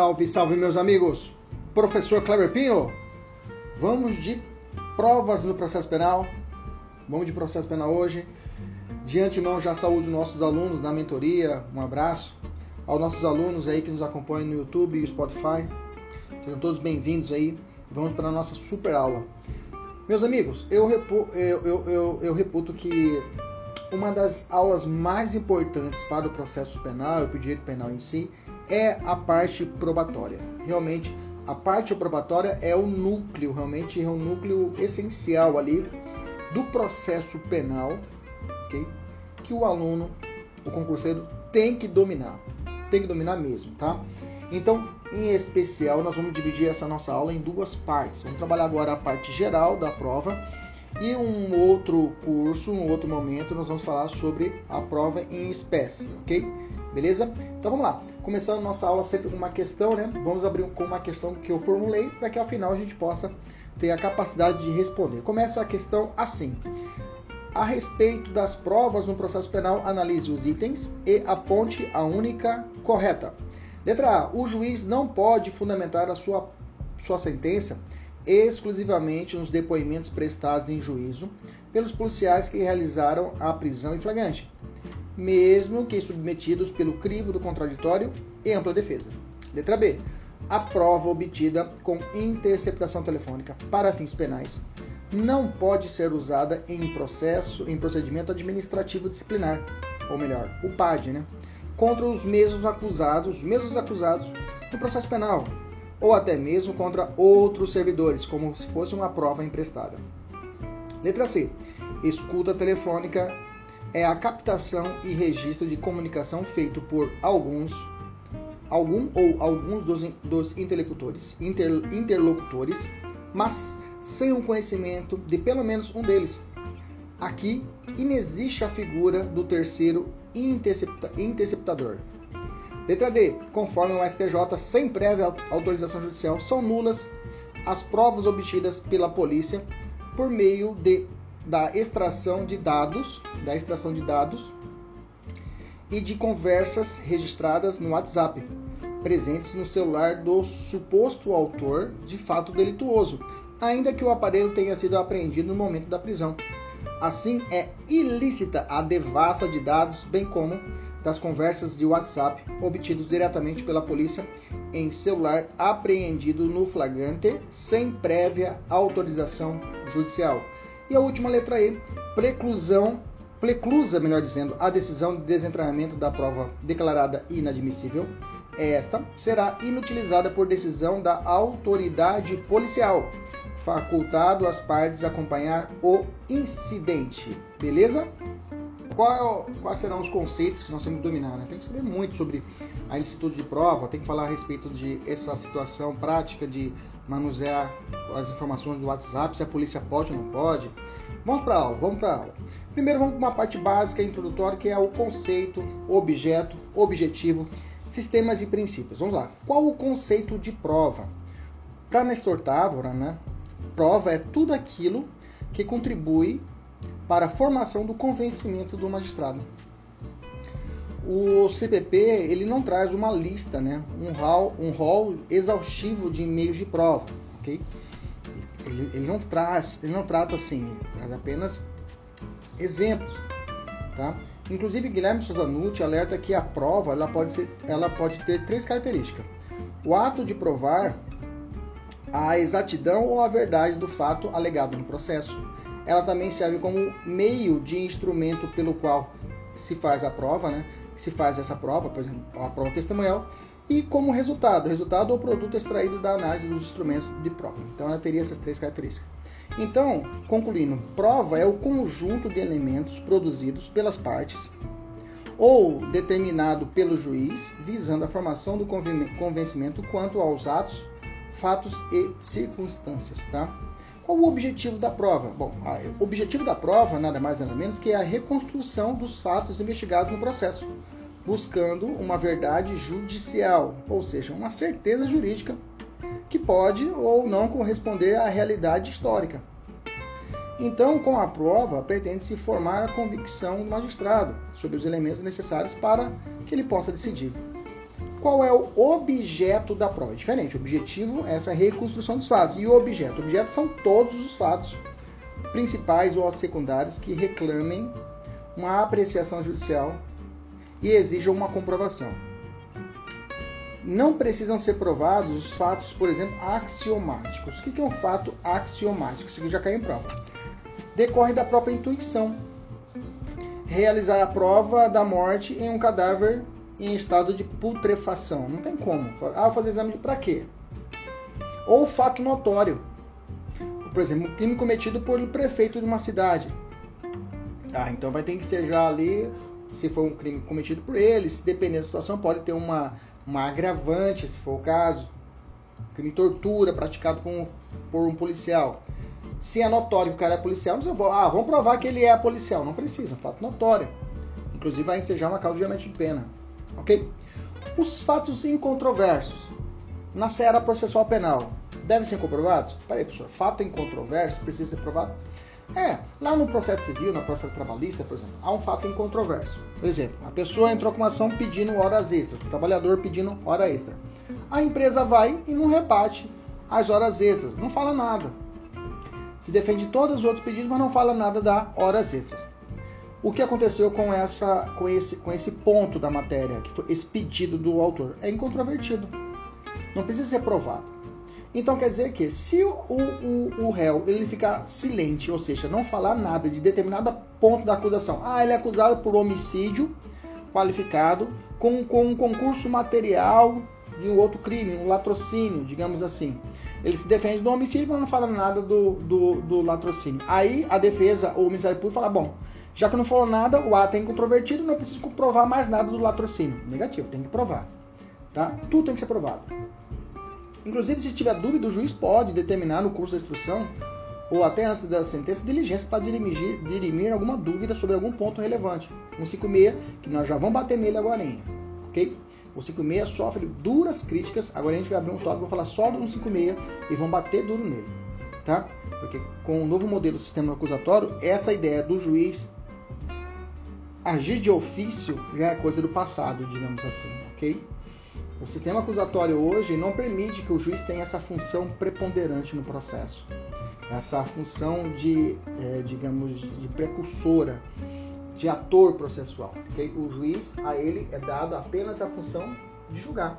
Salve, salve, meus amigos! Professor Kleber Pinho, vamos de provas no processo penal. Vamos de processo penal hoje. De antemão, já saúde nossos alunos da mentoria. Um abraço aos nossos alunos aí que nos acompanham no YouTube e Spotify. Sejam todos bem-vindos aí. Vamos para a nossa super aula. Meus amigos, eu, repu eu, eu, eu, eu reputo que uma das aulas mais importantes para o processo penal e para o direito penal em si é a parte probatória. Realmente, a parte probatória é o núcleo, realmente é um núcleo essencial ali do processo penal, okay? que o aluno, o concurseiro, tem que dominar. Tem que dominar mesmo, tá? Então, em especial, nós vamos dividir essa nossa aula em duas partes. Vamos trabalhar agora a parte geral da prova e um outro curso, um outro momento, nós vamos falar sobre a prova em espécie, ok? Beleza? Então vamos lá. Começando nossa aula sempre com uma questão, né? Vamos abrir com uma questão que eu formulei para que ao final a gente possa ter a capacidade de responder. Começa a questão assim. A respeito das provas no processo penal, analise os itens e aponte a única correta. Letra A. O juiz não pode fundamentar a sua, sua sentença exclusivamente nos depoimentos prestados em juízo pelos policiais que realizaram a prisão em flagrante, mesmo que submetidos pelo crivo do contraditório e ampla defesa. Letra B. A prova obtida com interceptação telefônica para fins penais não pode ser usada em processo, em procedimento administrativo disciplinar, ou melhor, o PAD, né? Contra os mesmos acusados, os mesmos acusados no processo penal, ou até mesmo contra outros servidores, como se fosse uma prova emprestada. Letra C. Escuta telefônica é a captação e registro de comunicação feito por alguns, algum ou alguns dos, dos interlocutores, inter, interlocutores, mas sem o conhecimento de pelo menos um deles. Aqui inexiste a figura do terceiro intercepta, interceptador. Letra D. Conforme o STJ, sem prévia autorização judicial, são nulas as provas obtidas pela polícia por meio de, da extração de dados, da extração de dados e de conversas registradas no WhatsApp, presentes no celular do suposto autor de fato delituoso, ainda que o aparelho tenha sido apreendido no momento da prisão. Assim, é ilícita a devassa de dados, bem como das conversas de WhatsApp obtidos diretamente pela polícia em celular apreendido no flagrante sem prévia autorização judicial. E a última letra E, preclusão, preclusa, melhor dizendo, a decisão de desentranhamento da prova declarada inadmissível. Esta será inutilizada por decisão da autoridade policial, facultado às partes acompanhar o incidente. Beleza? qual, quais serão os conceitos que nós temos que dominar? Né? Tem que saber muito sobre a ilicitude de prova, tem que falar a respeito de essa situação prática de manusear as informações do WhatsApp, se a polícia pode ou não pode. Vamos para aula, vamos para aula. Primeiro vamos para uma parte básica, introdutória, que é o conceito, objeto, objetivo, sistemas e princípios. Vamos lá. Qual o conceito de prova? Para Nestor Távora, né, prova é tudo aquilo que contribui para a formação do convencimento do magistrado. O CPP ele não traz uma lista, né? um hall, um exaustivo de meios de prova, ok? Ele, ele, não traz, ele não trata assim, traz apenas exemplos, tá? Inclusive Guilherme Souza Nucci alerta que a prova ela pode, ser, ela pode ter três características: o ato de provar a exatidão ou a verdade do fato alegado no processo, ela também serve como meio de instrumento pelo qual se faz a prova, né? Se faz essa prova, por exemplo, a prova testemunhal, e como resultado, resultado ou produto extraído da análise dos instrumentos de prova. Então ela teria essas três características. Então, concluindo, prova é o conjunto de elementos produzidos pelas partes ou determinado pelo juiz, visando a formação do convencimento quanto aos atos, fatos e circunstâncias, tá? Qual o objetivo da prova? Bom, o objetivo da prova nada mais nada menos que a reconstrução dos fatos investigados no processo, buscando uma verdade judicial, ou seja, uma certeza jurídica que pode ou não corresponder à realidade histórica. Então, com a prova, pretende-se formar a convicção do magistrado sobre os elementos necessários para que ele possa decidir. Qual é o objeto da prova. É diferente. O objetivo é essa reconstrução dos fatos. E o objeto? O objeto são todos os fatos principais ou secundários que reclamem uma apreciação judicial e exijam uma comprovação. Não precisam ser provados os fatos, por exemplo, axiomáticos. O que é um fato axiomático? Isso já caiu em prova. Decorre da própria intuição. Realizar a prova da morte em um cadáver em estado de putrefação. Não tem como. Ah, vou fazer exame de pra quê? Ou fato notório. Por exemplo, um crime cometido por um prefeito de uma cidade. Ah, então vai ter que ser já ali, se for um crime cometido por ele, se dependendo da situação, pode ter uma, uma agravante, se for o caso. Crime de tortura praticado por um, por um policial. Se é notório que o cara é policial, não precisa, ah, vamos provar que ele é policial. Não precisa, fato notório. Inclusive vai ensejar uma causa de aumento de pena. Ok? Os fatos incontroversos na seara processual penal devem ser comprovados? Peraí, professor, fato incontroverso precisa ser provado? É, lá no processo civil, na processo trabalhista, por exemplo, há um fato incontroverso. Por exemplo, a pessoa entrou com uma ação pedindo horas extras, o trabalhador pedindo hora extra. A empresa vai e não rebate as horas extras, não fala nada. Se defende todos os outros pedidos, mas não fala nada da horas extras. O que aconteceu com, essa, com, esse, com esse ponto da matéria, que foi esse pedido do autor? É incontrovertido. Não precisa ser provado. Então quer dizer que se o, o, o réu ele ficar silente, ou seja, não falar nada de determinado ponto da acusação, ah, ele é acusado por homicídio qualificado com, com um concurso material de um outro crime, um latrocínio, digamos assim. Ele se defende do homicídio, mas não fala nada do, do, do latrocínio. Aí a defesa ou o Ministério Público fala, bom, já que não falou nada, o ato é incontrovertido, não preciso comprovar mais nada do latrocínio. Negativo, tem que provar. Tá? Tudo tem que ser provado. Inclusive, se tiver dúvida, o juiz pode determinar no curso da instrução ou até antes da sentença diligência para dirimir, dirimir alguma dúvida sobre algum ponto relevante. 156, que nós já vamos bater nele agora, ok? O 56 sofre duras críticas. Agora a gente vai abrir um tópico, vou falar só do 156 e vão bater duro nele, tá? Porque com o novo modelo do sistema acusatório, essa ideia do juiz agir de ofício já é coisa do passado, digamos assim, ok? O sistema acusatório hoje não permite que o juiz tenha essa função preponderante no processo, essa função de, é, digamos, de precursora, de ator processual. Okay? O juiz, a ele é dado apenas a função de julgar.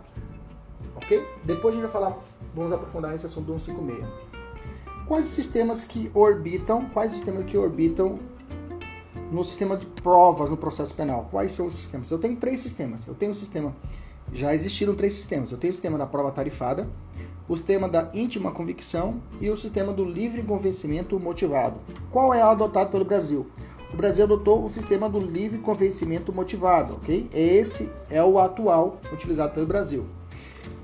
Ok? Depois a gente vai falar, vamos aprofundar nesse assunto do 156. Quais sistemas que orbitam, quais sistemas que orbitam no sistema de provas no processo penal? Quais são os sistemas? Eu tenho três sistemas. Eu tenho o sistema já existiram três sistemas. Eu tenho o sistema da prova tarifada, o sistema da íntima convicção e o sistema do livre convencimento motivado. Qual é adotado pelo Brasil? O Brasil adotou o sistema do livre convencimento motivado, ok? Esse é o atual utilizado pelo Brasil.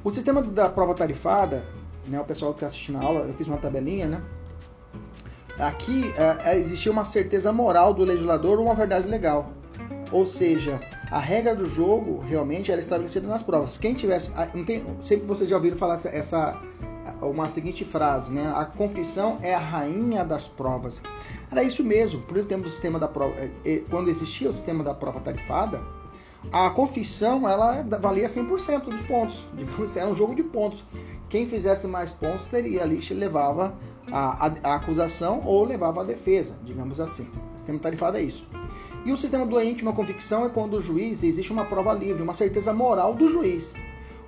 O sistema da prova tarifada, né, o pessoal que está assistindo a aula, eu fiz uma tabelinha, né? Aqui é, é, existia uma certeza moral do legislador ou uma verdade legal. Ou seja, a regra do jogo realmente era estabelecida nas provas. Quem tivesse. Sempre vocês já ouviram falar essa, essa, uma seguinte frase, né? A confissão é a rainha das provas. Era isso mesmo. Por exemplo, do sistema da prova, é, quando existia o sistema da prova tarifada, a confissão ela valia 100% dos pontos. Era um jogo de pontos. Quem fizesse mais pontos teria ali levava a, a, a acusação ou levava a defesa, digamos assim. O sistema tarifado é isso. E o sistema do íntima convicção é quando o juiz existe uma prova livre, uma certeza moral do juiz.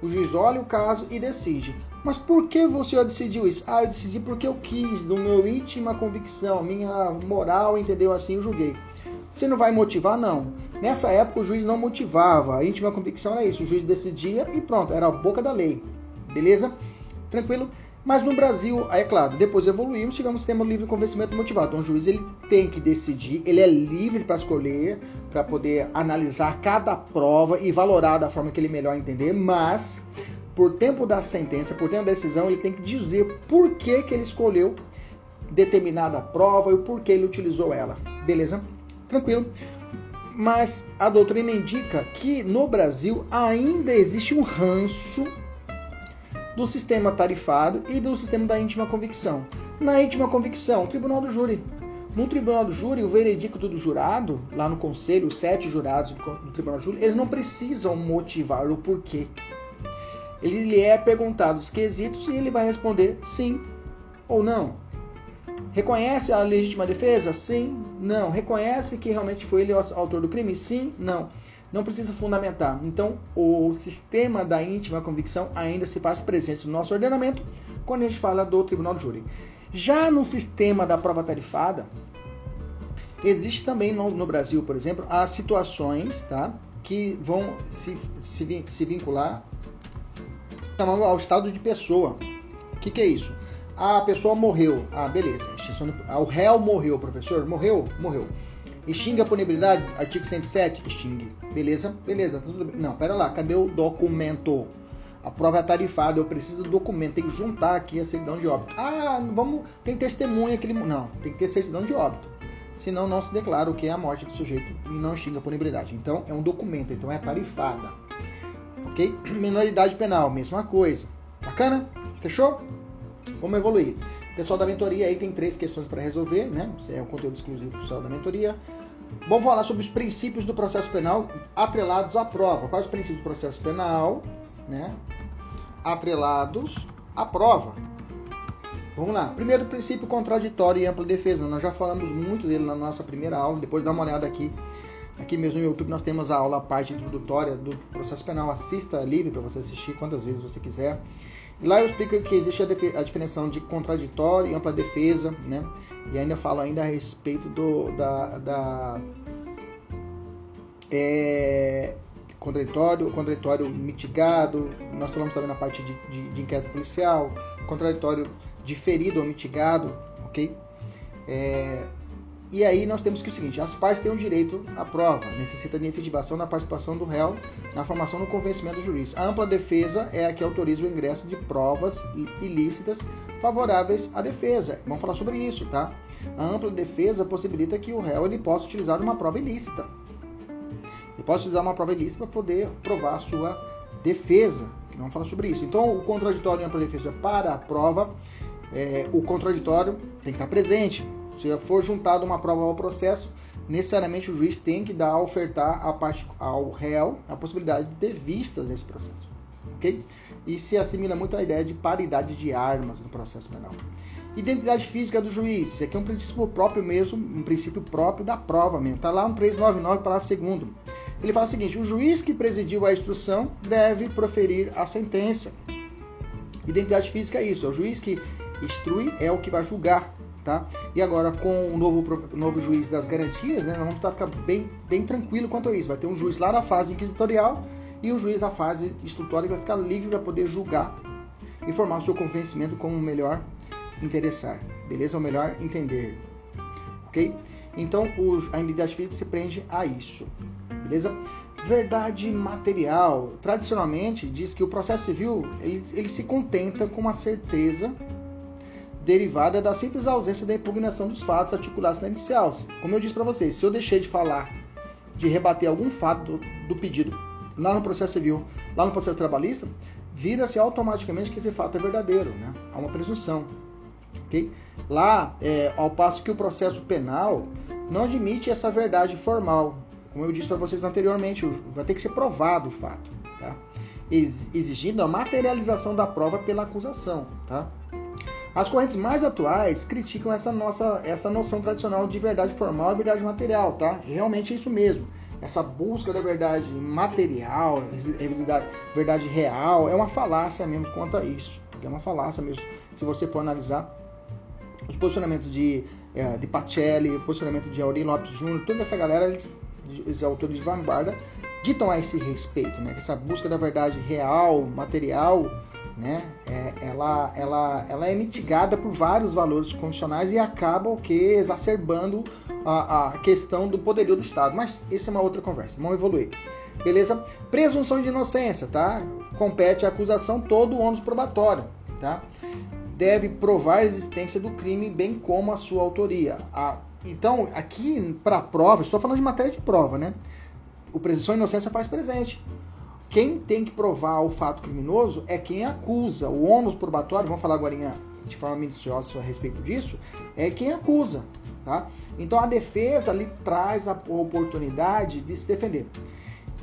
O juiz olha o caso e decide. Mas por que você decidiu isso? Ah, eu decidi porque eu quis, do meu íntima convicção, minha moral, entendeu? Assim eu julguei. Você não vai motivar? Não. Nessa época o juiz não motivava. A íntima convicção era isso. O juiz decidia e pronto, era a boca da lei. Beleza? Tranquilo? Mas no Brasil, é claro, depois evoluímos, chegamos ao sistema livre convencimento motivado. Então o juiz ele tem que decidir, ele é livre para escolher, para poder analisar cada prova e valorar da forma que ele melhor entender, mas por tempo da sentença, por tempo da decisão, ele tem que dizer por que, que ele escolheu determinada prova e o porquê ele utilizou ela. Beleza? Tranquilo? Mas a doutrina indica que no Brasil ainda existe um ranço do sistema tarifado e do sistema da íntima convicção. Na íntima convicção, tribunal do júri. No tribunal do júri, o veredicto do jurado, lá no conselho, os sete jurados do tribunal do júri, eles não precisam motivar o porquê. ele lhe é perguntado os quesitos e ele vai responder sim ou não. Reconhece a legítima defesa? Sim, não. Reconhece que realmente foi ele o autor do crime? Sim, não. Não precisa fundamentar. Então, o sistema da íntima convicção ainda se faz presente no nosso ordenamento quando a gente fala do tribunal do júri. Já no sistema da prova tarifada, existe também no, no Brasil, por exemplo, as situações tá, que vão se, se, se vincular ao estado de pessoa. O que, que é isso? A pessoa morreu. Ah, beleza. O réu morreu, professor. Morreu? Morreu. Extingue a punibilidade? Artigo 107? Extingue. Beleza? Beleza. Tudo bem. Não, pera lá. Cadê o documento? A prova é tarifada, eu preciso do documento, tem que juntar aqui a certidão de óbito. Ah, vamos, tem testemunha que ele. Não, tem que ter certidão de óbito. Senão não se declara o que é a morte do sujeito e não extingue a punibilidade. Então é um documento, então é tarifada. Ok? Menoridade penal, mesma coisa. Bacana? Fechou? Vamos evoluir. Pessoal da mentoria aí tem três questões para resolver, né? É um conteúdo exclusivo do pessoal da mentoria. Vamos falar sobre os princípios do processo penal atrelados à prova. Quais os princípios do processo penal? né, atrelados à prova. Vamos lá. Primeiro princípio contraditório e ampla defesa. Nós já falamos muito dele na nossa primeira aula. Depois dá uma olhada aqui. Aqui mesmo no YouTube nós temos a aula, a parte introdutória do processo penal. Assista livre para você assistir quantas vezes você quiser. E lá eu explico que existe a, a definição de contraditório e ampla defesa, né? E ainda falo ainda a respeito do, da, da é, contraditório, contraditório mitigado, nós falamos também na parte de, de, de inquérito policial, contraditório diferido ou mitigado, ok? É, e aí nós temos que o seguinte, as partes têm um direito à prova, necessita de efetivação da participação do réu na formação do convencimento do juiz. A ampla defesa é a que autoriza o ingresso de provas ilícitas favoráveis à defesa. Vamos falar sobre isso, tá? A ampla defesa possibilita que o réu ele possa utilizar uma prova ilícita, ele pode utilizar uma prova ilícita para poder provar a sua defesa. Vamos falar sobre isso. Então, o contraditório em ampla defesa para a prova, é, o contraditório tem que estar presente. Se for juntado uma prova ao processo, necessariamente o juiz tem que dar, ofertar a parte, ao réu a possibilidade de ter vistas nesse processo. Ok? E se assimila muito a ideia de paridade de armas no processo penal. Identidade física do juiz. Isso aqui é um princípio próprio mesmo, um princípio próprio da prova mesmo. Está lá no 399, parágrafo 2 ele fala o seguinte: o juiz que presidiu a instrução deve proferir a sentença. Identidade física é isso, é o juiz que instrui é o que vai julgar, tá? E agora com o novo, novo juiz das garantias, né, vamos ficar bem, bem tranquilo quanto a isso. Vai ter um juiz lá na fase inquisitorial e um juiz na fase instrutória vai ficar livre para poder julgar e formar o seu convencimento como o melhor interessar, beleza? O melhor entender, ok? Então o, a identidade física se prende a isso beleza? Verdade material. Tradicionalmente diz que o processo civil ele, ele se contenta com uma certeza derivada da simples ausência da impugnação dos fatos articulados na inicial. Como eu disse para vocês, se eu deixei de falar, de rebater algum fato do, do pedido lá no processo civil, lá no processo trabalhista, vira-se automaticamente que esse fato é verdadeiro, né? Há uma presunção, ok? Lá, é, ao passo que o processo penal não admite essa verdade formal, como eu disse para vocês anteriormente, vai ter que ser provado o fato, tá? exigindo a materialização da prova pela acusação, tá? As correntes mais atuais criticam essa nossa essa noção tradicional de verdade formal e verdade material, tá? Realmente é isso mesmo. Essa busca da verdade material, verdade real, é uma falácia mesmo quanto a isso. É uma falácia mesmo. Se você for analisar os posicionamentos de, é, de Pacelli, o posicionamento de Aurélio Lopes Júnior, toda essa galera, eles os autores de vanguarda ditam a esse respeito, né? Essa busca da verdade real, material, né? É, ela, ela, ela é mitigada por vários valores constitucionais e acaba o que exacerbando a, a questão do poderio do Estado. Mas isso é uma outra conversa. Vamos evoluir. Beleza? Presunção de inocência, tá? Compete à acusação todo o ônus probatório, tá? Deve provar a existência do crime, bem como a sua autoria. A então, aqui para prova, estou falando de matéria de prova, né? O presunção de inocência faz presente. Quem tem que provar o fato criminoso é quem acusa. O ônus probatório, vamos falar agora de forma minuciosa a respeito disso, é quem acusa, tá? Então a defesa lhe traz a oportunidade de se defender.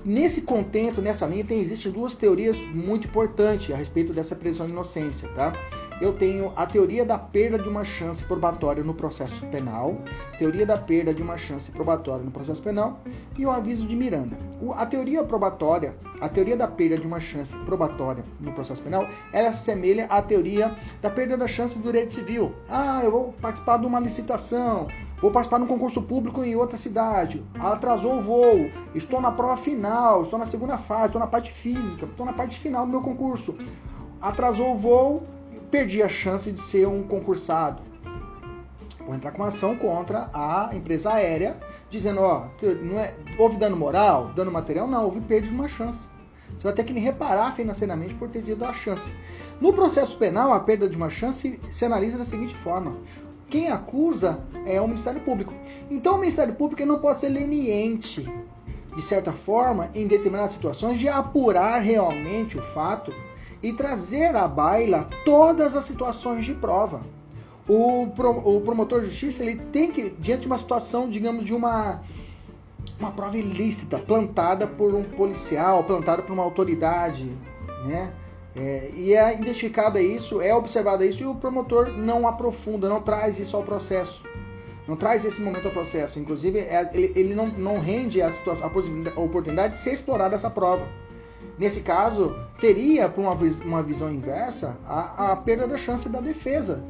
Nesse contento, nessa linha, tem, existem duas teorias muito importantes a respeito dessa presunção de inocência, tá? Eu tenho a teoria da perda de uma chance probatória no processo penal, teoria da perda de uma chance probatória no processo penal e o aviso de Miranda. A teoria probatória, a teoria da perda de uma chance probatória no processo penal, ela se assemelha à teoria da perda da chance do direito civil. Ah, eu vou participar de uma licitação, Vou participar de um concurso público em outra cidade. Atrasou o voo. Estou na prova final. Estou na segunda fase. Estou na parte física. Estou na parte final do meu concurso. Atrasou o voo. Perdi a chance de ser um concursado. Vou entrar com uma ação contra a empresa aérea, dizendo: ó, não é, houve dano moral, dano material? Não, houve perda de uma chance. Você vai ter que me reparar financeiramente por ter tido a chance. No processo penal, a perda de uma chance se analisa da seguinte forma: quem acusa é o Ministério Público. Então o Ministério Público não pode ser leniente, de certa forma, em determinadas situações, de apurar realmente o fato e trazer à baila todas as situações de prova. O, pro, o promotor de justiça ele tem que, diante de uma situação, digamos, de uma, uma prova ilícita, plantada por um policial, plantada por uma autoridade, né? É, e é identificado isso, é observado isso e o promotor não aprofunda, não traz isso ao processo. Não traz esse momento ao processo. Inclusive, é, ele, ele não, não rende a, situação, a, oportunidade de ser explorada essa prova. Nesse caso, teria, por uma, uma visão inversa, a, a perda da chance da defesa.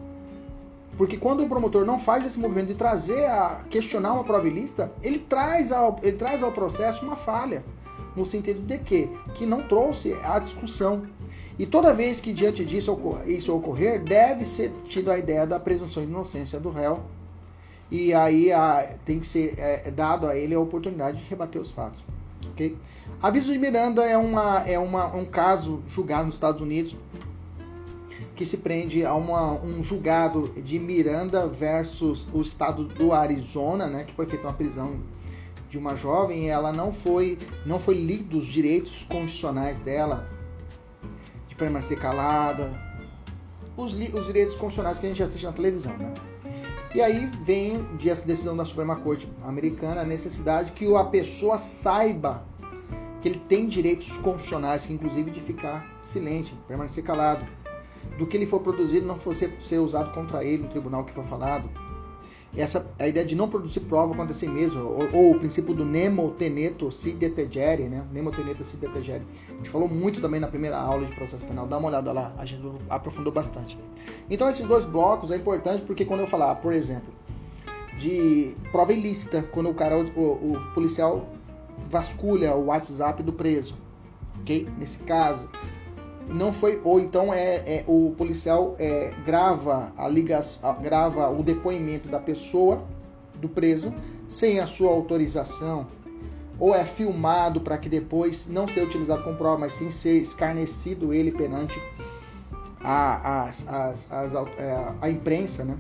Porque quando o promotor não faz esse movimento de trazer a questionar uma prova ilícita, ele traz ao, ele traz ao processo uma falha. No sentido de que? Que não trouxe a discussão. E toda vez que diante disso isso ocorrer, deve ser tido a ideia da presunção de inocência do réu. E aí a, tem que ser é, dado a ele a oportunidade de rebater os fatos. Okay? Aviso de Miranda é, uma, é uma, um caso julgado nos Estados Unidos que se prende a uma, um julgado de Miranda versus o estado do Arizona, né, que foi feita uma prisão de uma jovem e ela não foi não foi lido os direitos constitucionais dela permanecer calada, os, os direitos constitucionais que a gente assiste na televisão, né? E aí vem de essa decisão da Suprema Corte americana a necessidade que a pessoa saiba que ele tem direitos constitucionais, que inclusive de ficar silente, permanecer calado, do que ele for produzido não for ser, ser usado contra ele no tribunal que for falado, essa a ideia de não produzir prova contra si mesmo, ou, ou o princípio do nemo teneto si detegere, né? Nemo teneto si detegere. A gente falou muito também na primeira aula de processo penal, dá uma olhada lá, a gente aprofundou bastante. Então esses dois blocos é importante porque quando eu falar, por exemplo, de prova ilícita, quando o cara, o, o policial vasculha o WhatsApp do preso, ok? Nesse caso, não foi ou então é, é o policial é, grava a ligação, grava o depoimento da pessoa do preso sem a sua autorização ou é filmado para que depois não seja utilizado como prova, mas sim ser escarnecido ele perante a, a, a, é, a imprensa, né?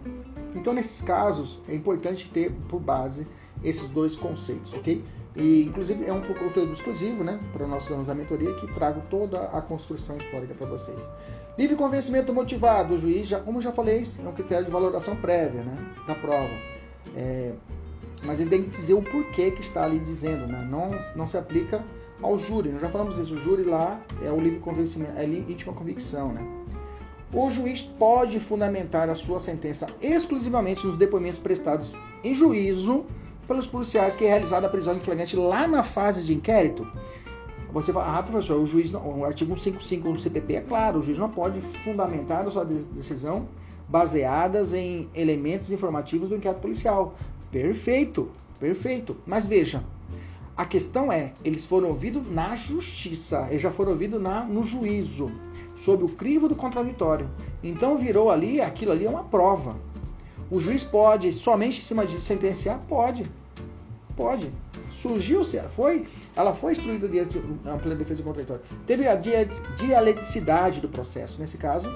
Então nesses casos é importante ter por base esses dois conceitos, ok? E, inclusive, é um conteúdo exclusivo, né, para nossos alunos da mentoria, que trago toda a construção histórica para vocês. Livre convencimento motivado, o juiz, já, como já falei, é um critério de valoração prévia, né, da prova. É, mas ele tem que dizer o porquê que está ali dizendo, né, não, não se aplica ao júri. Nós já falamos isso, o júri lá é o livre convencimento, é íntima convicção, né. O juiz pode fundamentar a sua sentença exclusivamente nos depoimentos prestados em juízo pelos policiais que é realizada a prisão em flagrante lá na fase de inquérito, você fala, ah, professor, o juiz, não, o artigo 155 do CPP é claro, o juiz não pode fundamentar a sua decisão baseadas em elementos informativos do inquérito policial. Perfeito, perfeito. Mas veja, a questão é, eles foram ouvidos na justiça, eles já foram ouvidos na, no juízo, sob o crivo do contraditório. Então virou ali, aquilo ali é uma prova. O juiz pode, somente em cima de sentenciar? Pode. Pode. Surgiu, foi, ela foi instruída diante da ampla defesa contraditória. Teve a dialeticidade do processo. Nesse caso,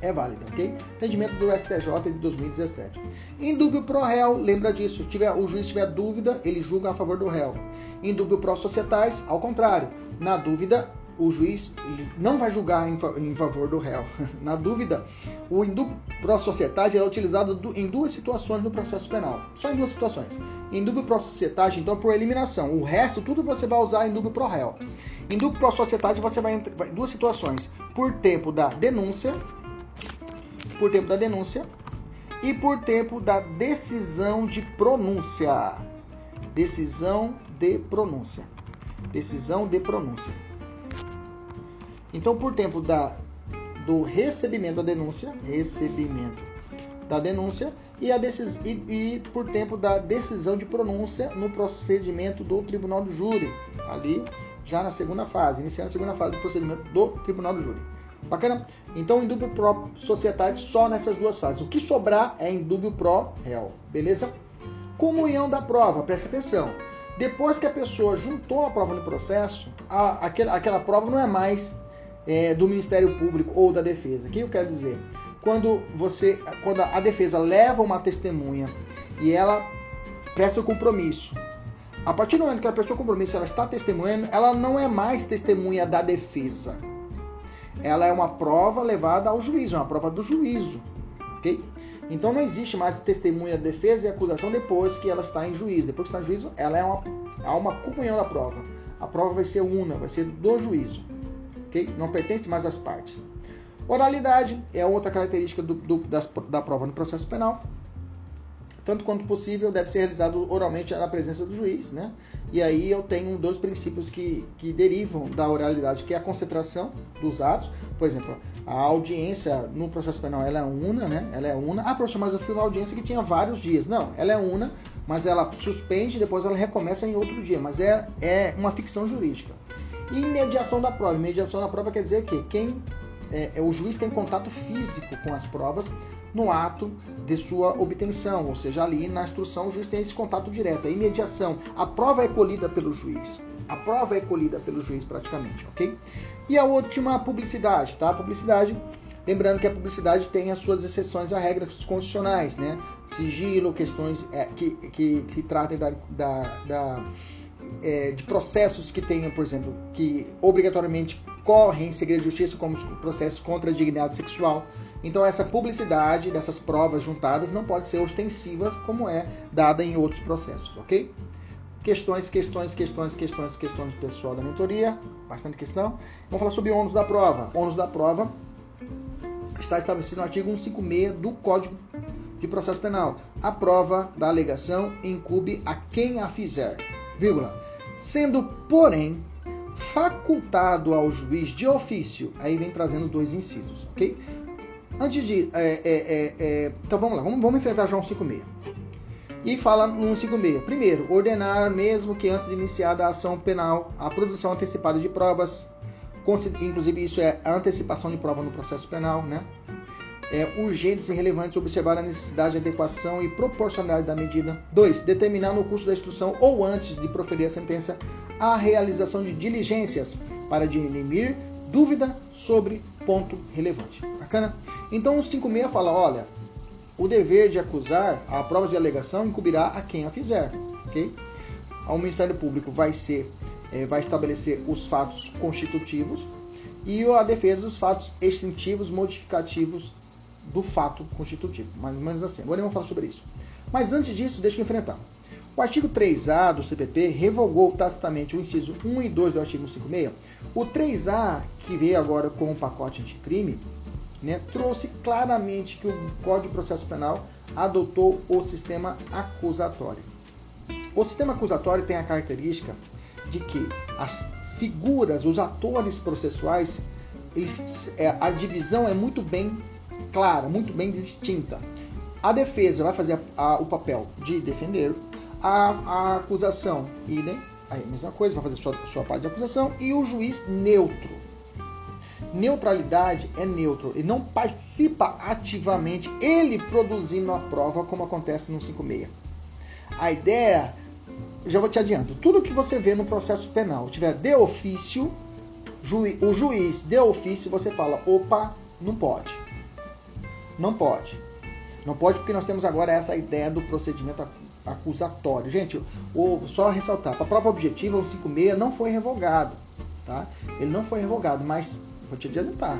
é válida, ok? Entendimento do STJ de 2017. Em dúvida pro réu, lembra disso. Tiver, o juiz tiver dúvida, ele julga a favor do réu. Em dúvida pro societais, ao contrário. Na dúvida, o juiz não vai julgar em, favor do réu. Na dúvida, o indúbio pro societate é utilizado em duas situações no processo penal. Só em duas situações. Indúbio pro societate, então, por eliminação. O resto, tudo você vai usar indúbio pro réu. Indúbio pro societate, você vai em duas situações. Por tempo da denúncia, por tempo da denúncia e por tempo da decisão de pronúncia. Decisão de pronúncia. Decisão de pronúncia. Então, por tempo da, do recebimento da denúncia, recebimento da denúncia e, a decis, e, e por tempo da decisão de pronúncia no procedimento do tribunal do júri, ali já na segunda fase, iniciando a segunda fase do procedimento do tribunal do júri. Bacana? Então, indúbio pro sociedade só nessas duas fases. O que sobrar é indúbio pro réu, beleza? Comunhão da prova, presta atenção. Depois que a pessoa juntou a prova no processo, a, aquela, aquela prova não é mais é, do Ministério Público ou da defesa. O que eu quero dizer? Quando você, quando a defesa leva uma testemunha e ela presta o compromisso, a partir do momento que ela prestou o compromisso, ela está testemunhando, ela não é mais testemunha da defesa. Ela é uma prova levada ao juízo, é uma prova do juízo, ok? Então não existe mais testemunha defesa e acusação depois que ela está em juízo. Depois que está em juízo, ela é uma, há uma comunhão da prova. A prova vai ser una, vai ser do juízo não pertence mais às partes. Oralidade é outra característica do, do, das, da prova no processo penal. Tanto quanto possível, deve ser realizado oralmente na presença do juiz, né? E aí eu tenho dois princípios que, que derivam da oralidade, que é a concentração dos atos. Por exemplo, a audiência no processo penal ela é una, né? Ela é una. Ah, professor, mas eu fui uma audiência que tinha vários dias. Não, ela é una, mas ela suspende depois ela recomeça em outro dia. Mas é, é uma ficção jurídica. E mediação da prova. Mediação da prova quer dizer que quem é, é, o juiz tem contato físico com as provas no ato de sua obtenção, ou seja, ali na instrução o juiz tem esse contato direto. E mediação, a prova é colhida pelo juiz. A prova é colhida pelo juiz praticamente, ok? E a última, a publicidade, tá? A publicidade, lembrando que a publicidade tem as suas exceções a regras constitucionais, né? Sigilo, questões é, que, que, que tratem da, da, da é, de processos que tenham, por exemplo, que obrigatoriamente correm em segredo de justiça, como os processos contra a dignidade sexual. Então, essa publicidade dessas provas juntadas não pode ser ostensiva, como é dada em outros processos, ok? Questões, questões, questões, questões, questões pessoal da mentoria, bastante questão. Vamos falar sobre ônus da prova. Ônus da prova está estabelecido no artigo 156 do Código de Processo Penal. A prova da alegação incube a quem a fizer vírgula, sendo, porém, facultado ao juiz de ofício. Aí vem trazendo dois incisos, ok? Antes de. É, é, é, é então vamos lá, vamos, vamos enfrentar João 56. E fala no 56. Primeiro, ordenar, mesmo que antes de iniciada a ação penal, a produção antecipada de provas. Inclusive, isso é a antecipação de prova no processo penal, né? É, urgentes e relevantes observar a necessidade, adequação e proporcionalidade da medida. 2. Determinar no curso da instrução ou antes de proferir a sentença a realização de diligências para dirimir dúvida sobre ponto relevante. Bacana? Então o 56 fala, olha, o dever de acusar a prova de alegação incumbirá a quem a fizer, ok? O Ministério Público vai ser, é, vai estabelecer os fatos constitutivos e a defesa dos fatos extintivos, modificativos do fato constitutivo. Mais ou menos assim. Agora vamos falar sobre isso. Mas antes disso, deixa eu enfrentar. O artigo 3A do CPP revogou tacitamente o inciso 1 e 2 do artigo 56. O 3A, que veio agora com o pacote anticrime, né, trouxe claramente que o Código de Processo Penal adotou o sistema acusatório. O sistema acusatório tem a característica de que as figuras, os atores processuais, é, a divisão é muito bem clara, muito bem distinta. A defesa vai fazer a, a, o papel de defender, a, a acusação, idem, a mesma coisa, vai fazer sua, sua parte de acusação, e o juiz neutro. Neutralidade é neutro, ele não participa ativamente, ele produzindo a prova, como acontece no 56. A ideia, já vou te adianto, tudo que você vê no processo penal, tiver de ofício, o juiz de ofício, você fala, opa, não pode. Não pode. Não pode porque nós temos agora essa ideia do procedimento acusatório. Gente, o, só ressaltar, a prova objetiva, o 56, não foi revogado. Tá? Ele não foi revogado, mas vou te adiantar.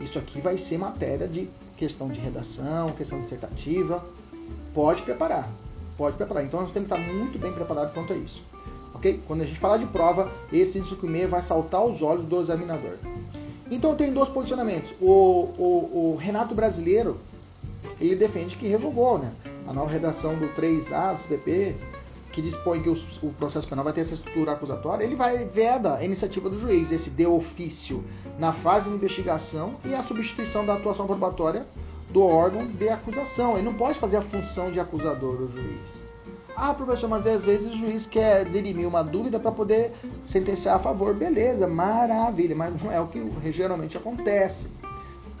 Isso aqui vai ser matéria de questão de redação, questão dissertativa. Pode preparar, pode preparar. Então nós temos que estar muito bem preparado quanto a isso. Ok? Quando a gente falar de prova, esse 5,5 vai saltar aos olhos do examinador. Então tem dois posicionamentos. O, o, o Renato Brasileiro, ele defende que revogou, né? A nova redação do 3A do CPP, que dispõe que o, o, processo penal vai ter essa estrutura acusatória, ele vai veda a iniciativa do juiz, esse de ofício, na fase de investigação e a substituição da atuação probatória do órgão de acusação. Ele não pode fazer a função de acusador, o juiz. Ah, professor, mas às vezes o juiz quer dirimir uma dúvida para poder sentenciar a favor. Beleza, maravilha, mas não é o que geralmente acontece.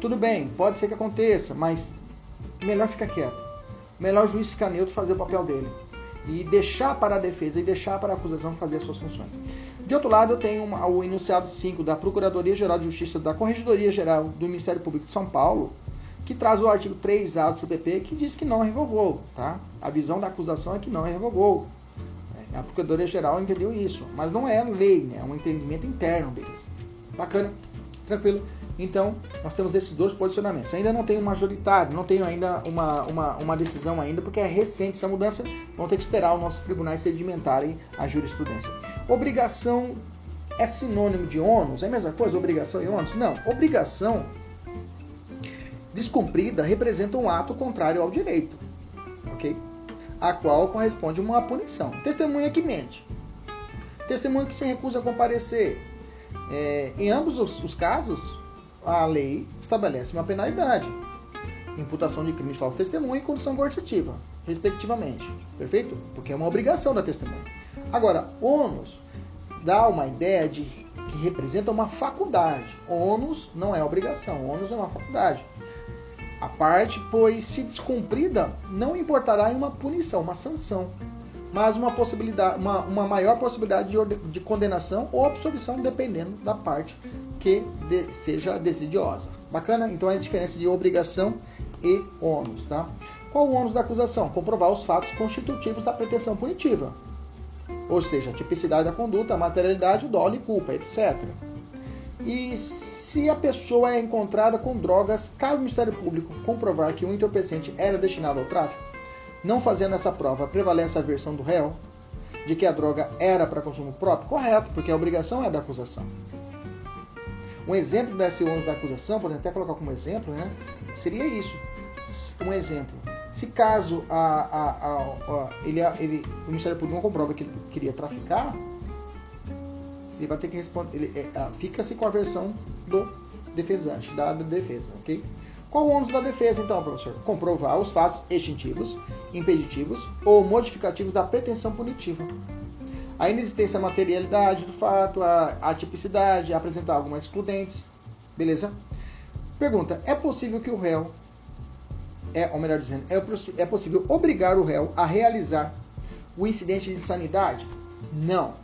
Tudo bem, pode ser que aconteça, mas melhor ficar quieto. Melhor o juiz ficar neutro fazer o papel dele. E deixar para a defesa e deixar para a acusação fazer as suas funções. De outro lado, eu tenho uma, o enunciado 5 da Procuradoria-Geral de Justiça da Corregedoria-Geral do Ministério Público de São Paulo, que traz o artigo 3A do CPP, que diz que não revogou. Tá? A visão da acusação é que não revogou. É, a Procuradoria-Geral entendeu isso, mas não é lei, né? é um entendimento interno deles. Bacana, tranquilo. Então, nós temos esses dois posicionamentos. Ainda não tenho um majoritário, não tenho ainda uma, uma, uma decisão ainda, porque é recente essa mudança. Vamos ter que esperar os nossos tribunais sedimentarem a jurisprudência. Obrigação é sinônimo de ônus? É a mesma coisa, obrigação e ônus? Não. Obrigação descumprida representa um ato contrário ao direito, ok? A qual corresponde uma punição. Testemunha que mente. Testemunha que se recusa a comparecer. É, em ambos os, os, casos, a lei estabelece uma penalidade. Imputação de crime de falso testemunha e condição coercitiva, respectivamente. Perfeito? Porque é uma obrigação da testemunha. Agora, ônus dá uma ideia de que representa uma faculdade. Ônus não é obrigação, ônus é uma faculdade a parte, pois se descumprida, não importará em uma punição, uma sanção, mas uma possibilidade, uma, uma maior possibilidade de, de condenação ou absolvição, dependendo da parte que de, seja desidiosa. Bacana? Então é a diferença de obrigação e ônus, tá? Qual o ônus da acusação? Comprovar os fatos constitutivos da pretensão punitiva. Ou seja, a tipicidade da conduta, a materialidade, o dolo e culpa, etc. E se a pessoa é encontrada com drogas, cabe ao Ministério Público comprovar que o entorpecente era destinado ao tráfico, não fazendo essa prova, prevalece a versão do réu de que a droga era para consumo próprio? Correto, porque a obrigação é da acusação. Um exemplo desse ônus da acusação, podemos até colocar como exemplo, né, seria isso. Um exemplo. Se caso a, a, a, ele, ele, o Ministério Público não comprova que ele queria traficar, ele vai ter que responder. Ele, é, Fica-se com a versão do defesante, da defesa, ok? Qual o ônus da defesa, então, professor? Comprovar os fatos extintivos, impeditivos ou modificativos da pretensão punitiva. A inexistência da materialidade do fato, a atipicidade, apresentar algumas excludentes. Beleza? Pergunta: é possível que o réu, é, ou melhor dizendo, é, é possível obrigar o réu a realizar o incidente de insanidade? Não.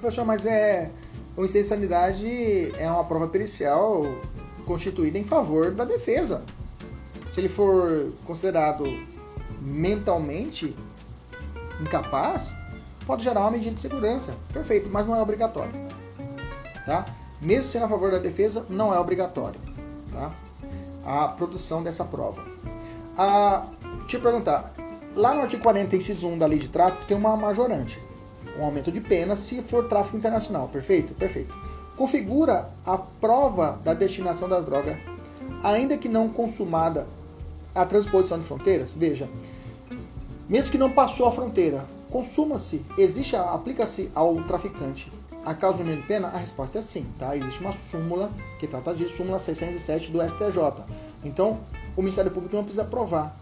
Professor, mas é o incidente de sanidade é uma prova pericial constituída em favor da defesa. Se ele for considerado mentalmente incapaz, pode gerar uma medida de segurança. Perfeito, mas não é obrigatório. Tá? Mesmo sendo a favor da defesa, não é obrigatório. Tá? A produção dessa prova. Ah, eu perguntar. Lá no artigo 40, inciso 1 da lei de tráfico, tem uma majorante um aumento de pena se for tráfico internacional. Perfeito? Perfeito. Configura a prova da destinação da droga, ainda que não consumada a transposição de fronteiras. Veja, mesmo que não passou a fronteira, consuma-se, existe, aplica-se ao traficante a causa do aumento de pena? A resposta é sim, tá? Existe uma súmula que trata disso, súmula 607 do STJ. Então, o Ministério Público não precisa provar.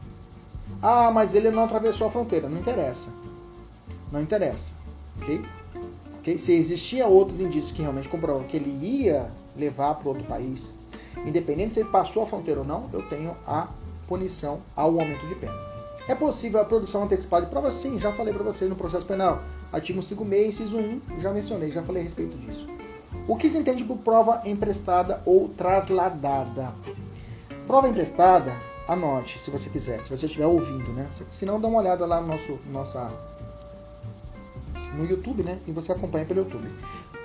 Ah, mas ele não atravessou a fronteira. Não interessa. Não interessa ok? Se existia outros indícios que realmente comprovam que ele ia levar para outro país, independente se ele passou a fronteira ou não, eu tenho a punição ao aumento de pena. É possível a produção antecipada de provas? Sim, já falei para vocês no processo penal. Artigo 56, inciso 1, já mencionei, já falei a respeito disso. O que se entende por prova emprestada ou trasladada? Prova emprestada, anote se você quiser, se você estiver ouvindo, né? Se não, dá uma olhada lá no nosso nossa no YouTube, né? E você acompanha pelo YouTube.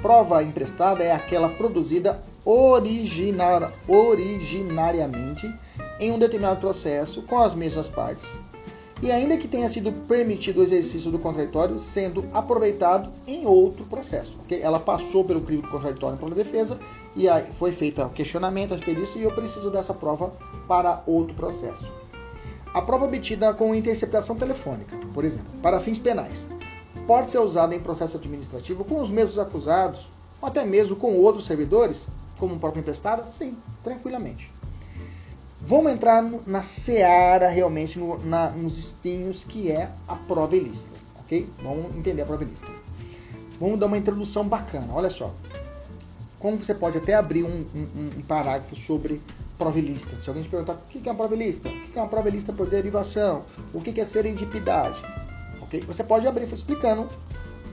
prova emprestada é aquela produzida originar, originariamente em um determinado processo com as mesmas partes e ainda que tenha sido permitido o exercício do contraditório sendo aproveitado em outro processo. Okay? Ela passou pelo crivo do contraditório pela defesa e aí foi feito o questionamento, a experiência e eu preciso dessa prova para outro processo. A prova obtida com interceptação telefônica, por exemplo, para fins penais, pode ser usada em processo administrativo com os mesmos acusados, ou até mesmo com outros servidores, como próprio emprestado? Sim, tranquilamente. Vamos entrar no, na seara realmente, no, na, nos espinhos que é a prova ilícita, ok? Vamos entender a prova ilícita. Vamos dar uma introdução bacana, olha só. Como você pode até abrir um, um, um parágrafo sobre prova ilícita. Se alguém te perguntar o que é uma prova ilícita, o que é uma prova ilícita por derivação, o que é serendipidade? Você pode abrir explicando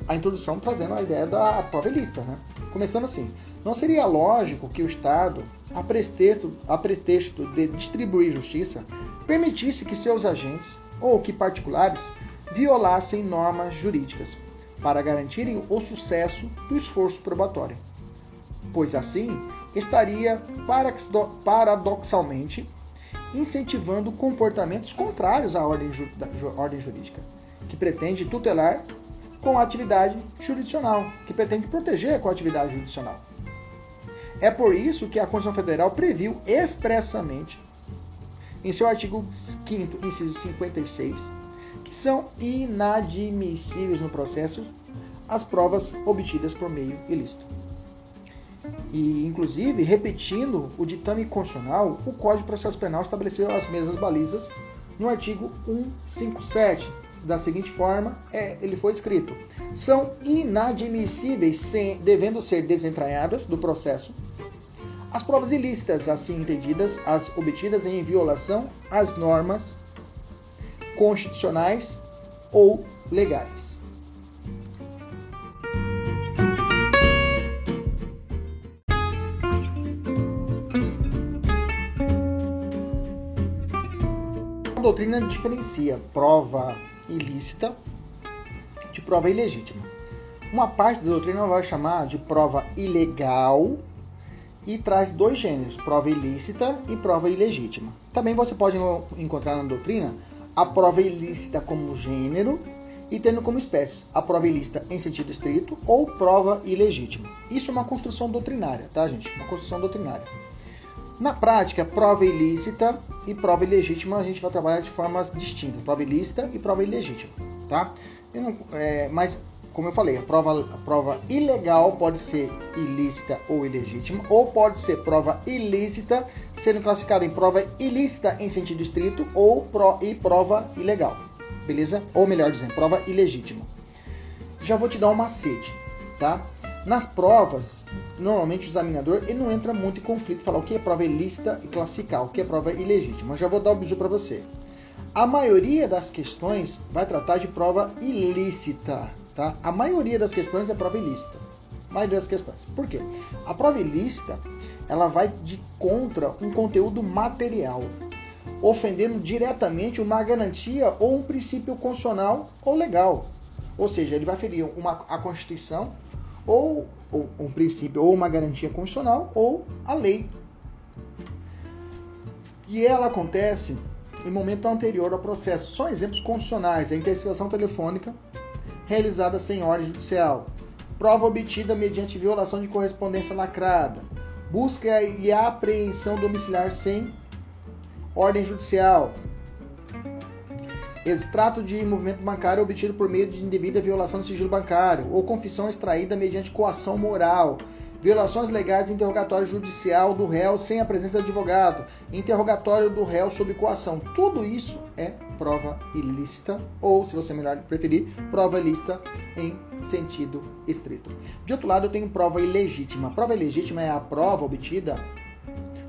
a introdução, trazendo a ideia da prova ilícita, né? Começando assim, não seria lógico que o Estado a pretexto, a pretexto de distribuir justiça, permitisse que seus agentes, ou que particulares, violassem normas jurídicas para garantirem o sucesso do esforço probatório. Pois assim, estaria paradoxalmente incentivando comportamentos contrários à ordem jurídica, que pretende tutelar com a atividade jurisdicional, que pretende proteger com a atividade jurisdicional. É por isso que a Constituição Federal previu expressamente, em seu artigo 5, inciso 56, que são inadmissíveis no processo as provas obtidas por meio ilícito. E, inclusive, repetindo o ditame constitucional, o Código de Processo Penal estabeleceu as mesmas balizas no artigo 157. Da seguinte forma, é, ele foi escrito: são inadmissíveis, sem, devendo ser desentranhadas do processo as provas ilícitas, assim entendidas, as obtidas em violação às normas constitucionais ou legais. A doutrina diferencia prova ilícita de prova ilegítima. Uma parte da doutrina vai chamar de prova ilegal e traz dois gêneros, prova ilícita e prova ilegítima. Também você pode encontrar na doutrina a prova ilícita como gênero e tendo como espécie a prova ilícita em sentido estrito ou prova ilegítima. Isso é uma construção doutrinária, tá, gente? Uma construção doutrinária. Na prática, prova ilícita e prova ilegítima a gente vai trabalhar de formas distintas, prova ilícita e prova ilegítima, tá? Não, é, mas como eu falei, a prova, a prova ilegal pode ser ilícita ou ilegítima, ou pode ser prova ilícita, sendo classificada em prova ilícita em sentido estrito ou pro, e prova ilegal. Beleza? Ou melhor dizendo, prova ilegítima. Já vou te dar um macete, tá? Nas provas, normalmente o examinador ele não entra muito em conflito, falar o que é prova ilícita e classificar o que é prova ilegítima. Já vou dar o bisu para você. A maioria das questões vai tratar de prova ilícita, Tá? A maioria das questões é prova ilícita. A maioria das questões. Por quê? A prova ilícita ela vai de contra um conteúdo material, ofendendo diretamente uma garantia ou um princípio constitucional ou legal. Ou seja, ele vai ferir uma, a Constituição ou, ou um princípio ou uma garantia constitucional ou a lei. E ela acontece em momento anterior ao processo. São exemplos constitucionais, a interceptação telefônica, realizada sem ordem judicial, prova obtida mediante violação de correspondência lacrada, busca e apreensão domiciliar sem ordem judicial, extrato de movimento bancário obtido por meio de indevida violação do sigilo bancário, ou confissão extraída mediante coação moral, violações legais de interrogatório judicial do réu sem a presença do advogado, interrogatório do réu sob coação. Tudo isso é prova ilícita, ou, se você melhor preferir, prova ilícita em sentido estrito. De outro lado, eu tenho prova ilegítima. Prova ilegítima é a prova obtida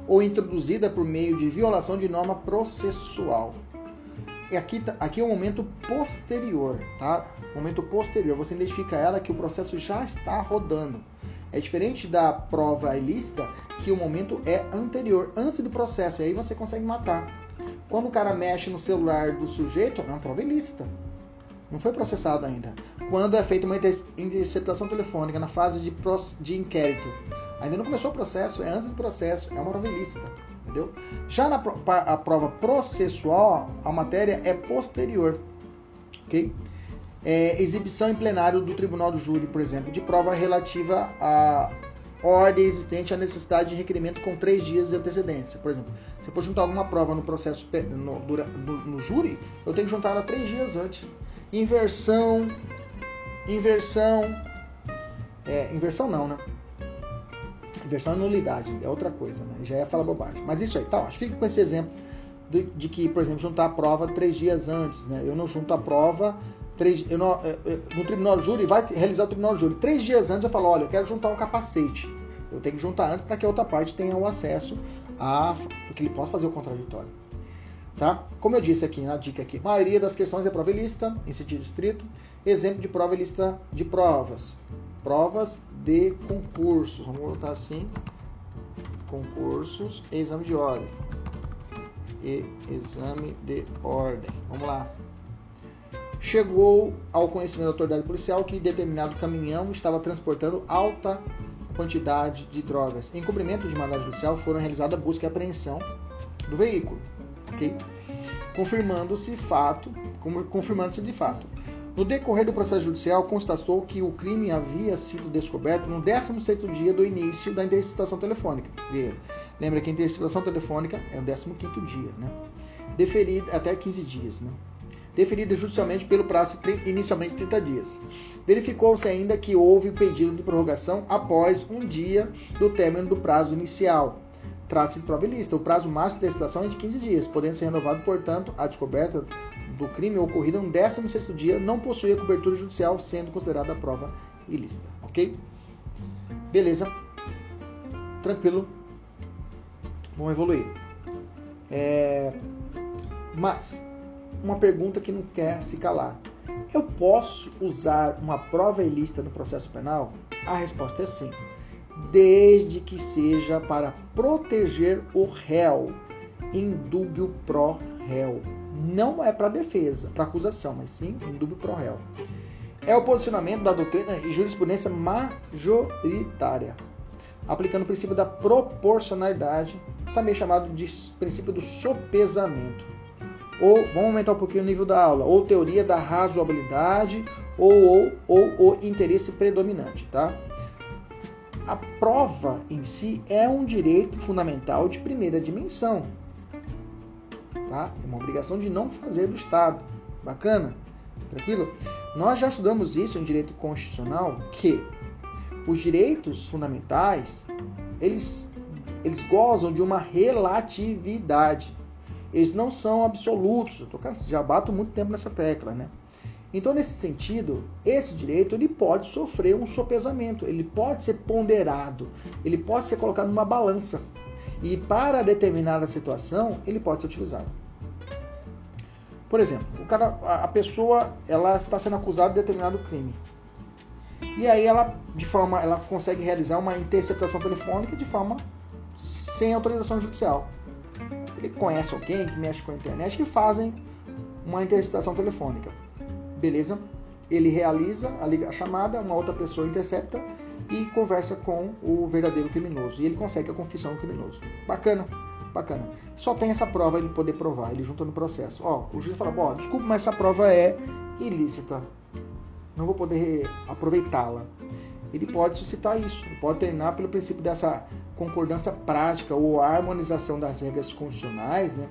ou introduzida por meio de violação de norma processual. E aqui, aqui é o momento posterior, tá? Momento posterior. Você identifica ela que o processo já está rodando. É diferente da prova ilícita, que o momento é anterior, antes do processo, e aí você consegue matar. Quando o cara mexe no celular do sujeito, é uma prova ilícita. não foi processado ainda. Quando é feita uma interceptação telefônica na fase de, de inquérito, ainda não começou o processo, é antes do processo, é uma prova ilícita, entendeu? Já na a prova processual, a matéria é posterior, ok? É, exibição em plenário do tribunal do júri, por exemplo, de prova relativa à ordem existente à necessidade de requerimento com três dias de antecedência. Por exemplo, se eu for juntar alguma prova no processo no, no, no júri, eu tenho que juntar ela três dias antes. Inversão, inversão, é, inversão não, né? Inversão é nulidade, é outra coisa, né? Já ia falar bobagem. Mas isso aí, tá, ó, fica com esse exemplo de, de, que, por exemplo, juntar a prova três dias antes, né? Eu não junto a prova três, eu não, eu, eu, no tribunal de júri, vai realizar o tribunal de júri. Três dias antes eu falo, olha, eu quero juntar um capacete. Eu tenho que juntar antes para que a outra parte tenha o acesso a que ele possa fazer o contraditório. Tá? Como eu disse aqui na dica aqui, maioria das questões é prova lista, em sentido estrito. Exemplo de prova lista de provas. Provas de concursos. Vamos botar assim. Concursos exame de ordem. E exame de ordem. Vamos lá. Chegou ao conhecimento da autoridade policial que determinado caminhão estava transportando alta quantidade de drogas. Em cumprimento de mandado judicial, foram realizadas busca e apreensão do veículo, ok? Confirmando-se fato, confirmando-se de fato. No decorrer do processo judicial, constatou que o crime havia sido descoberto no 16º dia do início da interceptação telefônica. Lembra que a interceptação telefônica é o 15º dia, né? Deferido até 15 dias, né? Deferida judicialmente pelo prazo de inicialmente 30 dias. Verificou-se ainda que houve pedido de prorrogação após um dia do término do prazo inicial. Trata-se de prova ilícita. O prazo máximo de testação é de 15 dias, podendo ser renovado, portanto, a descoberta do crime ocorrida no 16º dia não possui a cobertura judicial, sendo considerada prova ilícita. Ok? Beleza. Tranquilo. Vamos evoluir. É... Mas, uma pergunta que não quer se calar. Eu posso usar uma prova ilícita no processo penal? A resposta é sim, desde que seja para proteger o réu, indúbio pro réu. Não é para defesa, para acusação, mas sim indúbio pro réu. É o posicionamento da doutrina e jurisprudência majoritária, aplicando o princípio da proporcionalidade, também chamado de princípio do sopesamento ou vamos aumentar um pouquinho o nível da aula, ou teoria da razoabilidade, ou, ou, ou o interesse predominante, tá? A prova em si é um direito fundamental de primeira dimensão, tá? É uma obrigação de não fazer do Estado. Bacana? Tranquilo? Nós já estudamos isso em direito constitucional, que os direitos fundamentais, eles, eles gozam de uma relatividade eles não são absolutos. Eu tô, já bato muito tempo nessa tecla, né? Então, nesse sentido, esse direito ele pode sofrer um sopesamento, ele pode ser ponderado, ele pode ser colocado numa balança. E para determinada situação, ele pode ser utilizado. Por exemplo, o cara, a pessoa ela está sendo acusada de determinado crime. E aí ela, de forma, ela consegue realizar uma interceptação telefônica de forma sem autorização judicial ele conhece alguém que mexe com a internet que fazem uma interceptação telefônica. Beleza? Ele realiza a, chamada, uma outra pessoa intercepta e conversa com o verdadeiro criminoso. E ele consegue a confissão do criminoso. Bacana, bacana. Só tem essa prova ele poder provar, ele junta no processo. Ó, o juiz fala, bom, desculpa, mas essa prova é ilícita. Não vou poder aproveitá-la. Ele pode suscitar isso, ele pode treinar pelo princípio dessa concordância prática ou harmonização das regras constitucionais, né?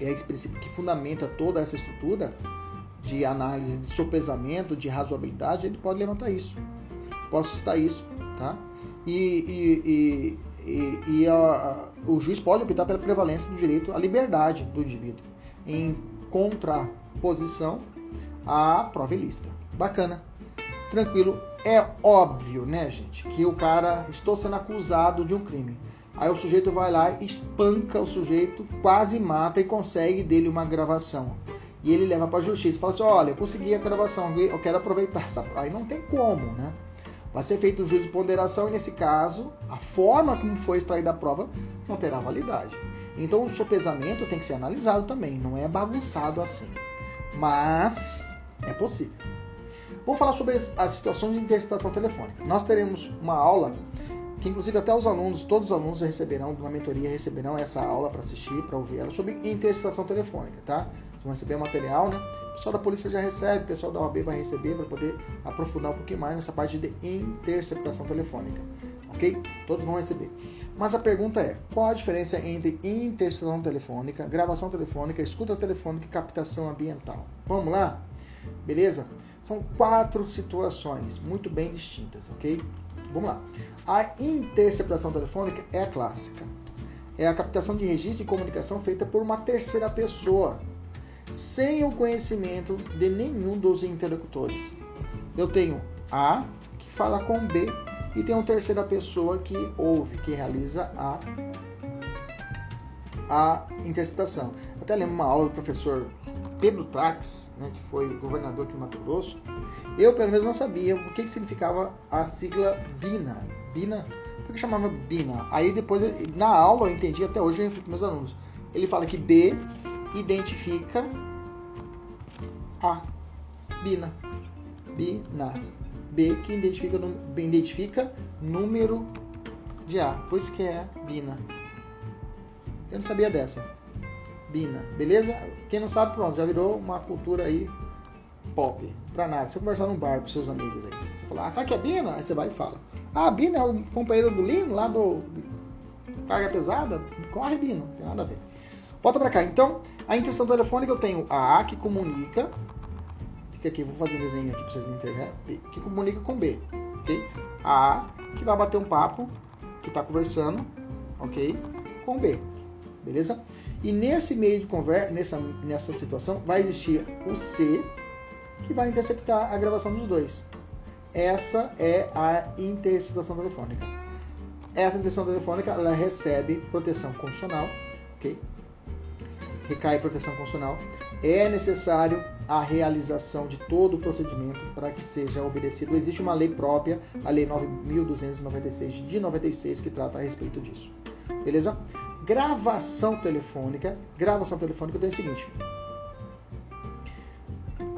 É esse princípio que fundamenta toda essa estrutura de análise de sopesamento, de razoabilidade, ele pode levantar isso. Posso citar isso, tá? E, e, e, e a, o juiz pode optar pela prevalência do direito à liberdade do indivíduo, em contraposição à prova ilícita. Bacana, tranquilo. É óbvio, né, gente, que o cara estou sendo acusado de um crime. Aí o sujeito vai lá, espanca o sujeito, quase mata e consegue dele uma gravação. E ele leva para a justiça, fala assim: "Olha, eu consegui a gravação, eu quero aproveitar essa". Aí não tem como, né? Vai ser feito um juízo de ponderação e nesse caso, a forma como foi extraída a prova não terá validade. Então o sopesamento tem que ser analisado também, não é bagunçado assim. Mas É possível. Vamos falar sobre as situações de interceptação telefônica. Nós teremos uma aula que inclusive até os alunos, todos os alunos receberão, uma mentoria, receberão essa aula para assistir, para ouvir ela, sobre interceptação telefônica, tá? Vocês vão receber material, né? Pessoal da polícia já recebe, o pessoal da OAB vai receber para poder aprofundar um pouquinho mais nessa parte de interceptação telefônica, ok? Todos vão receber. Mas a pergunta é, qual a diferença entre interceptação telefônica, gravação telefônica, escuta telefônica e captação ambiental? Vamos lá? Beleza? São quatro situações muito bem distintas, ok? Vamos lá. A interceptação telefônica é a clássica. É a captação de registro de comunicação feita por uma terceira pessoa, sem o conhecimento de nenhum dos interlocutores. Eu tenho A, que fala com B, e tem uma terceira pessoa que ouve, que realiza a, a interceptação. até lembro uma aula do professor Pedro Trax, né, que foi governador aqui Mato Grosso, eu, pelo menos, não sabia o que, que significava a sigla BINA. BINA? Por que chamava BINA? Aí depois, na aula, eu entendi, até hoje eu reflito com meus alunos. Ele fala que B identifica A. BINA. BINA. B que identifica, identifica número de A. Por isso que é BINA. Eu não sabia dessa. Bina, beleza? Quem não sabe, pronto, já virou uma cultura aí pop. Pra nada. Você conversar num bar com seus amigos aí. Você fala, ah, sabe que é Bina? Aí você vai e fala. Ah, Bina é o companheiro do Lino, lá do Carga Pesada? Corre, Bina. Não tem nada a ver. Volta pra cá. Então, a intenção telefônica eu tenho a A que comunica. Fica aqui, vou fazer um desenho aqui pra vocês entenderem. Que comunica com B. Ok? A A que vai bater um papo, que tá conversando, ok? Com B. Beleza? E nesse meio de conversa, nessa, nessa situação, vai existir o C, que vai interceptar a gravação dos dois. Essa é a interceptação telefônica. Essa interceptação telefônica ela recebe proteção constitucional, ok? Recai proteção constitucional. É necessário a realização de todo o procedimento para que seja obedecido. Existe uma lei própria, a Lei 9.296 de 96, que trata a respeito disso. Beleza? Gravação telefônica. Gravação telefônica tem o seguinte: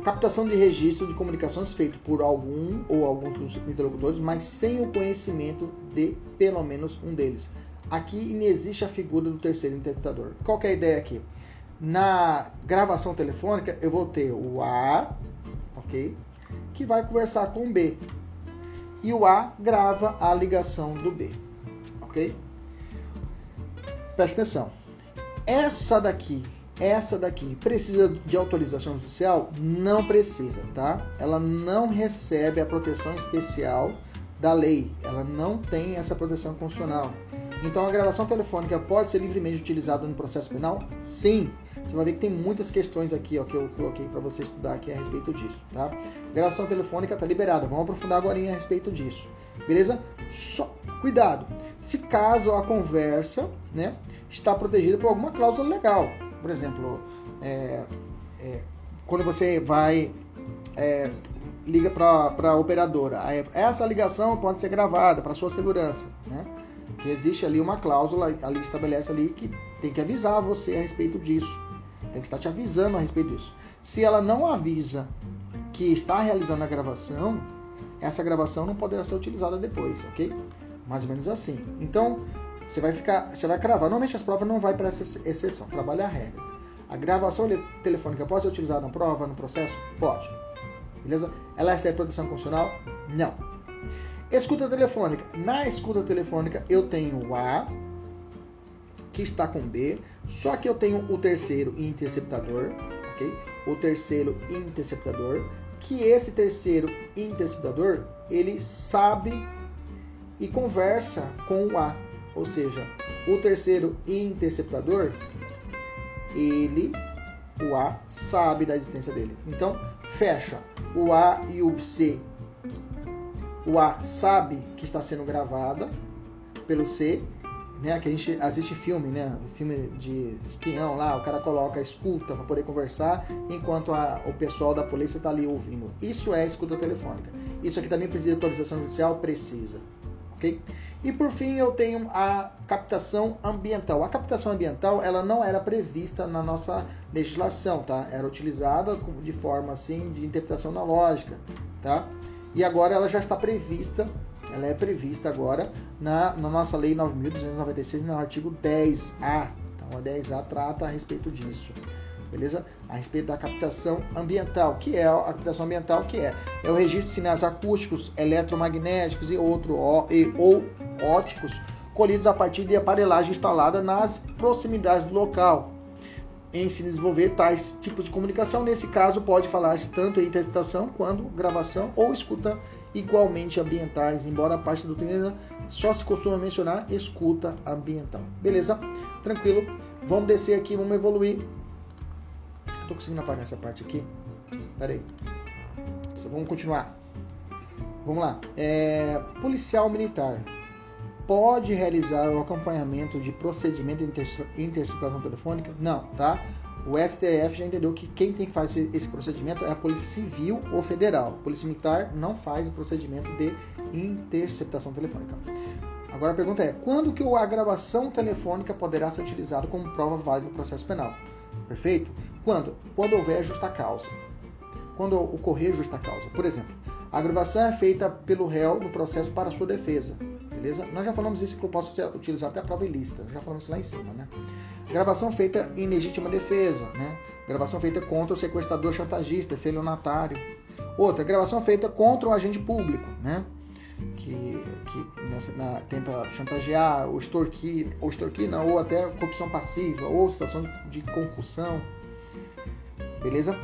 captação de registro de comunicações feito por algum ou alguns dos interlocutores, mas sem o conhecimento de pelo menos um deles. Aqui inexiste a figura do terceiro interpretador. Qual é a ideia aqui? Na gravação telefônica, eu vou ter o A, ok? Que vai conversar com o B. E o A grava a ligação do B, ok? Presta atenção. Essa daqui, essa daqui, precisa de autorização judicial? Não precisa, tá? Ela não recebe a proteção especial da lei. Ela não tem essa proteção constitucional. Então a gravação telefônica pode ser livremente utilizada no processo penal? Sim. Você vai ver que tem muitas questões aqui ó, que eu coloquei para você estudar aqui a respeito disso, tá? Gravação telefônica está liberada. Vamos aprofundar agora a respeito disso. Beleza? Só cuidado. Se caso a conversa né, está protegida por alguma cláusula legal. Por exemplo, é, é, quando você vai é, liga para a operadora, essa ligação pode ser gravada para sua segurança, né? Que existe ali uma cláusula, ali estabelece ali que tem que avisar você a respeito disso, tem que estar te avisando a respeito disso. Se ela não avisa que está realizando a gravação, essa gravação não poderá ser utilizada depois, ok? Mais ou menos assim. Então, você vai ficar, você vai cravar. Normalmente as provas não vai para essa exceção, trabalha a regra. A gravação telefônica pode ser utilizada na prova, no processo? Pode. Beleza? Ela recebe proteção constitucional? Não. Escuta telefônica. Na escuta telefônica eu tenho o A que está com B, só que eu tenho o terceiro interceptador, ok? O terceiro interceptador, que esse terceiro interceptador ele sabe e conversa com o A. Ou seja, o terceiro interceptador, ele, o A, sabe da existência dele. Então, fecha o A e o C. O A sabe que está sendo gravada pelo C, né? Que a gente assiste filme, né? Filme de espião lá, o cara coloca escuta para poder conversar, enquanto a, o pessoal da polícia está ali ouvindo. Isso é escuta telefônica. Isso aqui também precisa de autorização judicial? Precisa ok? E por fim eu tenho a captação ambiental. A captação ambiental ela não era prevista na nossa legislação, tá? Era utilizada de forma assim de interpretação na lógica, tá? E agora ela já está prevista, ela é prevista agora na, na nossa lei 9.296 no artigo 10A. Então a 10A trata a respeito disso beleza? A respeito da captação ambiental, que é a captação ambiental, que é, é o registro de sinais acústicos, eletromagnéticos e, outro, e ou óticos colhidos a partir de aparelhagem instalada nas proximidades do local. Em se desenvolver tais tipos de comunicação, nesse caso pode falar-se tanto em interpretação quanto gravação ou escuta igualmente ambientais, embora a parte da doutrina só se costuma mencionar escuta ambiental. Beleza? Tranquilo? Vamos descer aqui, vamos evoluir Estou conseguindo apagar essa parte aqui. Pera aí. Vamos continuar. Vamos lá. É, policial militar pode realizar o acompanhamento de procedimento de interceptação telefônica? Não, tá? O STF já entendeu que quem tem que fazer esse procedimento é a Polícia Civil ou Federal. A Polícia Militar não faz o procedimento de interceptação telefônica. Agora a pergunta é: quando que a gravação telefônica poderá ser utilizada como prova válida no processo penal? Perfeito? Quando? Quando houver justa causa. Quando ocorrer justa causa. Por exemplo, a gravação é feita pelo réu no processo para sua defesa. Beleza? Nós já falamos isso que eu posso utilizar até a prova ilícita. Já falamos isso lá em cima, né? Gravação feita em legítima defesa, né? Gravação feita contra o sequestrador chantagista, estelionatário. Outra, gravação feita contra o agente público, né? Que, que nessa, na, tenta chantagear, ou extorquir, ou extorquir, não, ou até corrupção passiva, ou situação de, de concussão. Beleza?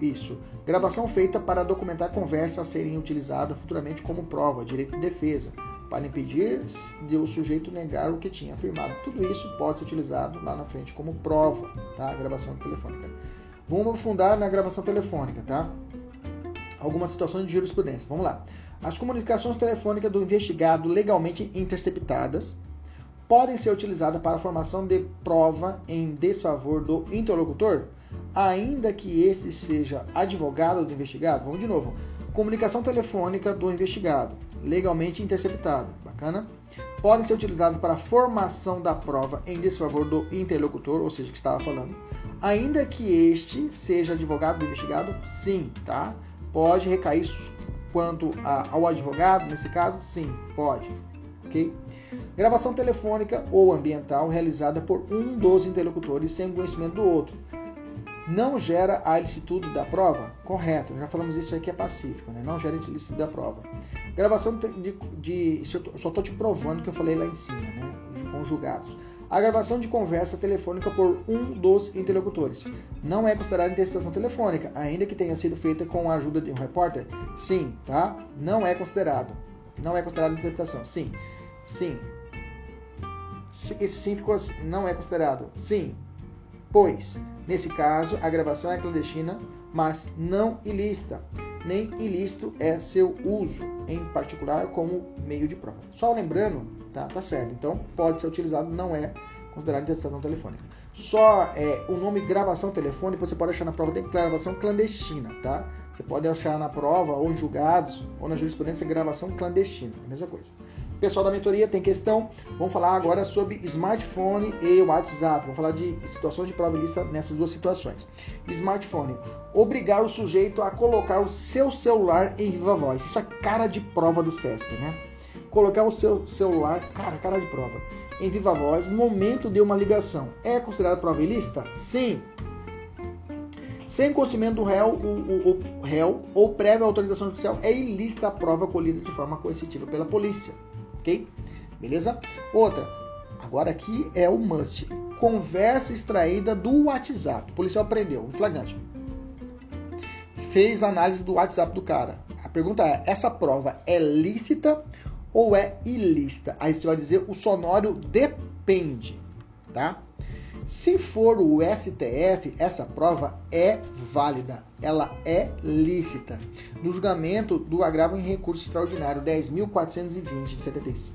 Isso. Gravação feita para documentar conversas a serem utilizadas futuramente como prova, direito de defesa, para impedir de o sujeito negar o que tinha afirmado. Tudo isso pode ser utilizado lá na frente como prova, tá? Gravação telefônica. Vamos aprofundar na gravação telefônica, tá? Algumas situações de jurisprudência. Vamos lá. As comunicações telefônicas do investigado legalmente interceptadas podem ser utilizadas para a formação de prova em desfavor do interlocutor, ainda que este seja advogado do investigado. Vamos de novo. Comunicação telefônica do investigado, legalmente interceptada. Bacana? Podem ser utilizadas para a formação da prova em desfavor do interlocutor, ou seja, que estava falando, ainda que este seja advogado do investigado, sim, tá? Pode recair quanto ao advogado, nesse caso, sim, pode, ok? Gravação telefônica ou ambiental realizada por um dos interlocutores sem conhecimento do outro. Não gera a ilicitude da prova? Correto, já falamos isso aqui é pacífico, né? não gera a ilicitude da prova. Gravação de. de só estou te provando que eu falei lá em cima, né? Conjugados. A gravação de conversa telefônica por um dos interlocutores não é considerada interceptação telefônica, ainda que tenha sido feita com a ajuda de um repórter? Sim, tá? Não é considerado. Não é considerado interceptação. Sim. Sim. Esse sim ficou assim, não é considerado. Sim. Pois, nesse caso, a gravação é clandestina, mas não ilícita. Nem ilícito é seu uso, em particular como meio de prova. Só lembrando, tá, tá certo. Então, pode ser utilizado, não é considerado interceptação telefônica. Só é, o nome gravação telefônica você pode achar na prova de gravação clandestina, tá? Você pode achar na prova, ou em julgados, ou na jurisprudência, gravação clandestina, a mesma coisa. Pessoal da mentoria tem questão. Vamos falar agora sobre smartphone e WhatsApp. Vamos falar de situações de prova lista nessas duas situações. Smartphone. Obrigar o sujeito a colocar o seu celular em viva voz. Isso é cara de prova do SESC, né? Colocar o seu celular, cara, cara de prova, em viva voz no momento de uma ligação. É considerado ilícita? Sim. Sem conhecimento do réu, o, o, o réu ou prévia autorização judicial, é ilícita a prova colhida de forma coercitiva pela polícia ok? Beleza? Outra, agora aqui é o must. Conversa extraída do WhatsApp. O policial prendeu, um flagrante. Fez análise do WhatsApp do cara. A pergunta é: essa prova é lícita ou é ilícita? Aí você vai dizer: o sonoro depende, tá? Se for o STF, essa prova é válida, ela é lícita. No julgamento do agravo em recurso extraordinário 10.420 de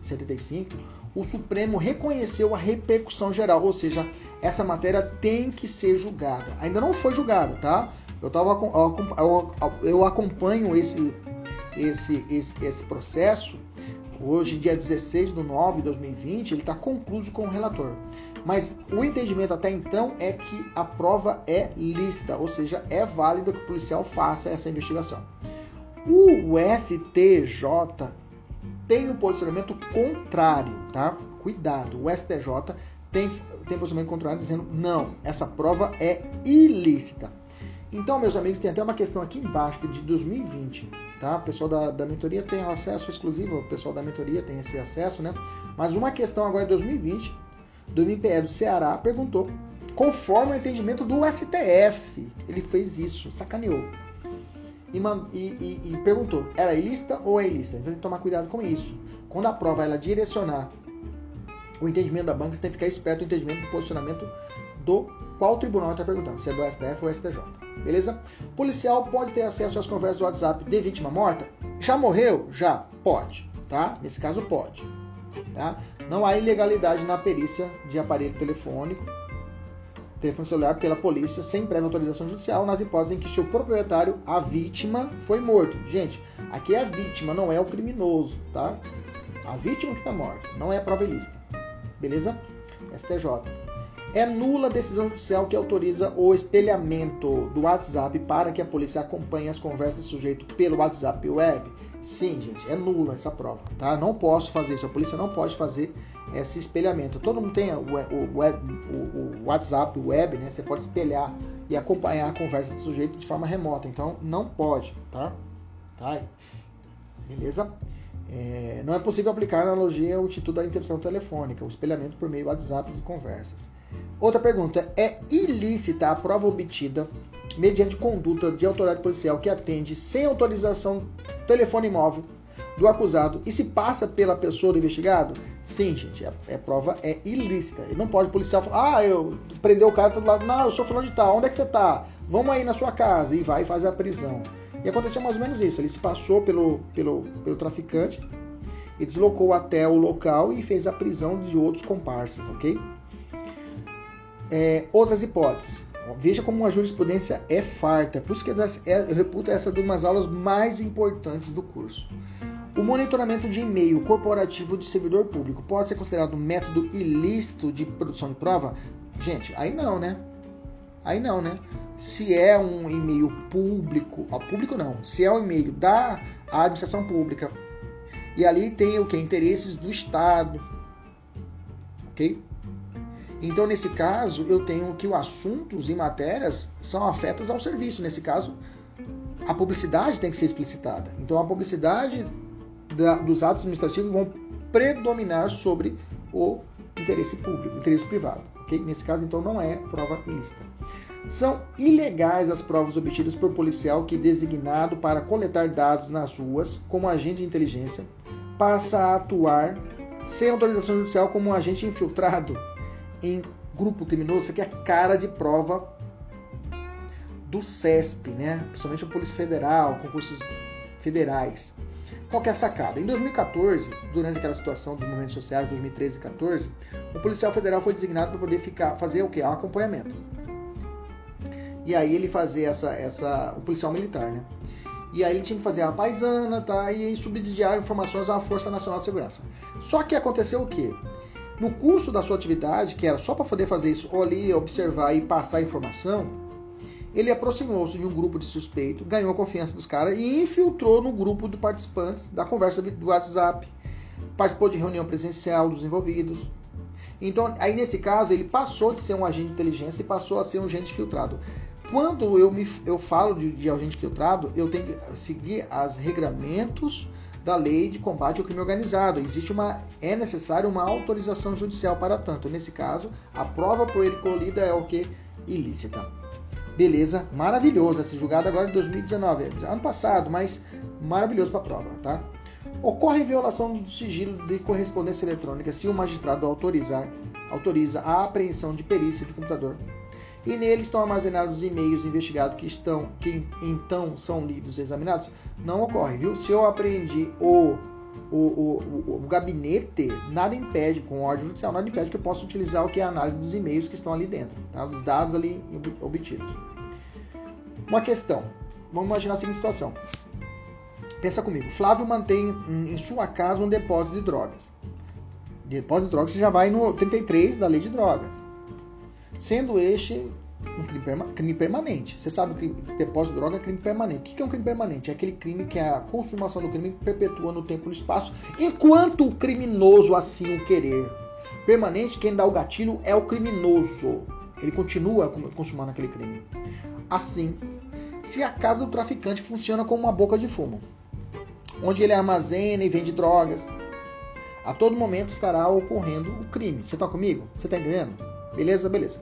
75, o Supremo reconheceu a repercussão geral, ou seja, essa matéria tem que ser julgada. Ainda não foi julgada, tá? Eu, tava, eu acompanho esse, esse, esse, esse processo hoje, dia 16 de nove de 2020, ele está concluso com o relator. Mas o entendimento até então é que a prova é lícita, ou seja, é válido que o policial faça essa investigação. O STJ tem um posicionamento contrário, tá? Cuidado, o STJ tem, tem posicionamento contrário dizendo não, essa prova é ilícita. Então, meus amigos, tem até uma questão aqui embaixo é de 2020, tá? O pessoal da, da mentoria tem acesso exclusivo, o pessoal da mentoria tem esse acesso, né? Mas uma questão agora de 2020, do MPE do Ceará, perguntou, conforme o entendimento do STF, ele fez isso, sacaneou. E, e, e, perguntou, era ilícita ou é ilícita? Então tem que tomar cuidado com isso. Quando a prova ela direcionar o entendimento da banca, você tem que ficar esperto no entendimento do posicionamento do qual tribunal está perguntando, se é do STF ou STJ. Beleza? Policial pode ter acesso às conversas do WhatsApp de vítima morta? Já morreu? Já. Pode. Tá? Nesse caso, pode. Tá? Não há ilegalidade na perícia de aparelho telefônico, telefone celular pela polícia sem prévia autorização judicial nas hipóteses em que seu proprietário, a vítima, foi morto. Gente, aqui é a vítima, não é o criminoso, tá? A vítima que está morta, não é a prova ilícita. Beleza? STJ. É nula a decisão judicial que autoriza o espelhamento do WhatsApp para que a polícia acompanhe as conversas do sujeito pelo WhatsApp web? Sim, gente, é nula essa prova, tá? Não posso fazer isso, a polícia não pode fazer esse espelhamento. Todo mundo tem o, o, o, o WhatsApp web, né? Você pode espelhar e acompanhar a conversa do sujeito de forma remota, então não pode, tá? Tá? Beleza? É, não é possível aplicar a analogia ao título da interrupção telefônica, o espelhamento por meio do WhatsApp de conversas. Outra pergunta: é ilícita a prova obtida mediante conduta de autoridade policial que atende sem autorização telefone móvel do acusado e se passa pela pessoa do investigado? Sim, gente, a, a prova é ilícita. E não pode o policial falar, ah, eu prendeu o cara do lado, não, eu sou fulano de tal, onde é que você tá? Vamos aí na sua casa e vai e faz a prisão. E aconteceu mais ou menos isso, ele se passou pelo, pelo, pelo traficante e deslocou até o local e fez a prisão de outros comparsas, ok? É, outras hipóteses. Veja como a jurisprudência é farta. Por isso que é, eu reputo essa de umas aulas mais importantes do curso. O monitoramento de e-mail corporativo de servidor público pode ser considerado um método ilícito de produção de prova? Gente, aí não, né? Aí não, né? Se é um e-mail público, ó, público não, se é um e-mail da administração pública e ali tem o que? Interesses do Estado, ok? Então, nesse caso, eu tenho que os assuntos e matérias são afetas ao serviço. Nesse caso, a publicidade tem que ser explicitada. Então, a publicidade da, dos atos administrativos vão predominar sobre o interesse público, interesse privado. Okay? Nesse caso, então, não é prova ilícita. São ilegais as provas obtidas por policial que, designado para coletar dados nas ruas como agente de inteligência, passa a atuar sem autorização judicial como um agente infiltrado em grupo criminoso, isso aqui é cara de prova do CESP, né? principalmente a Polícia Federal, concursos federais. Qual que é a sacada? Em 2014, durante aquela situação dos movimentos sociais, 2013 e 2014, o policial federal foi designado para poder ficar, fazer o que? O acompanhamento. E aí ele fazia essa, essa, o policial militar, né? E aí ele tinha que fazer a paisana, tá? E subsidiar informações à Força Nacional de Segurança. Só que aconteceu o quê? No curso da sua atividade, que era só para poder fazer isso, ali, observar e passar informação, ele aproximou-se de um grupo de suspeito, ganhou a confiança dos caras e infiltrou no grupo de participantes da conversa do WhatsApp. Participou de reunião presencial dos envolvidos. Então, aí nesse caso, ele passou de ser um agente de inteligência e passou a ser um agente filtrado. Quando eu, me, eu falo de, de agente filtrado, eu tenho que seguir os regramentos da lei de combate ao crime organizado. Existe uma é necessária uma autorização judicial para tanto. Nesse caso, a prova por ele colhida é o que ilícita. Beleza, maravilhoso esse julgado agora em 2019, ano passado, mas maravilhoso para a prova, tá? Ocorre violação do sigilo de correspondência eletrônica se o magistrado autorizar, autoriza a apreensão de perícia de computador e nele estão armazenados os e-mails investigados que estão que então são lidos e examinados, não ocorre, viu? Se eu apreendi o, o, o, o, gabinete, nada impede, com ordem judicial, nada impede que eu possa utilizar o que é a análise dos e-mails que estão ali dentro, tá? dos dados ali obtidos. Uma questão, vamos imaginar a seguinte situação. pensa comigo. Flávio mantém em sua casa um depósito de drogas. Depósito de drogas você já vai no 33 da lei de drogas. Sendo este um crime, crime permanente. Você sabe que depósito de droga é crime permanente. O que é um crime permanente? É aquele crime que a consumação do crime perpetua no tempo e no espaço, enquanto o criminoso assim o querer. Permanente, quem dá o gatilho é o criminoso. Ele continua consumando aquele crime. Assim, se a casa do traficante funciona como uma boca de fumo, onde ele armazena e vende drogas, a todo momento estará ocorrendo o crime. Você está comigo? Você está entendendo? Beleza? Beleza.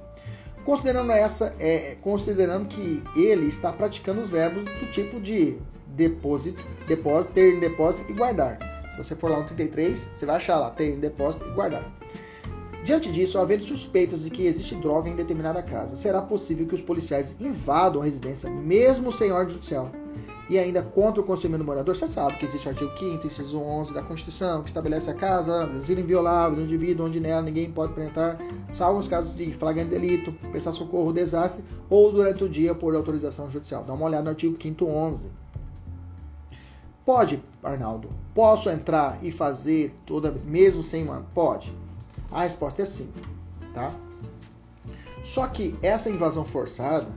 Considerando essa, é, considerando que ele está praticando os verbos do tipo de depósito, depósito, ter em depósito e guardar. Se você for lá no 33, você vai achar lá ter em depósito e guardar. Diante disso, haver suspeitas de que existe droga em determinada casa, será possível que os policiais invadam a residência, mesmo sem ordem judicial, e ainda contra o conselho do morador, você sabe que existe o artigo 5 inciso 11 da Constituição, que estabelece a casa, asilo inviolável do indivíduo, onde nela ninguém pode penetrar, salvo os casos de flagrante delito, prestar socorro, desastre, ou durante o dia por autorização judicial. Dá uma olhada no artigo 5 11. Pode, Arnaldo, posso entrar e fazer toda, mesmo sem uma... Pode. A resposta é sim, tá? Só que essa invasão forçada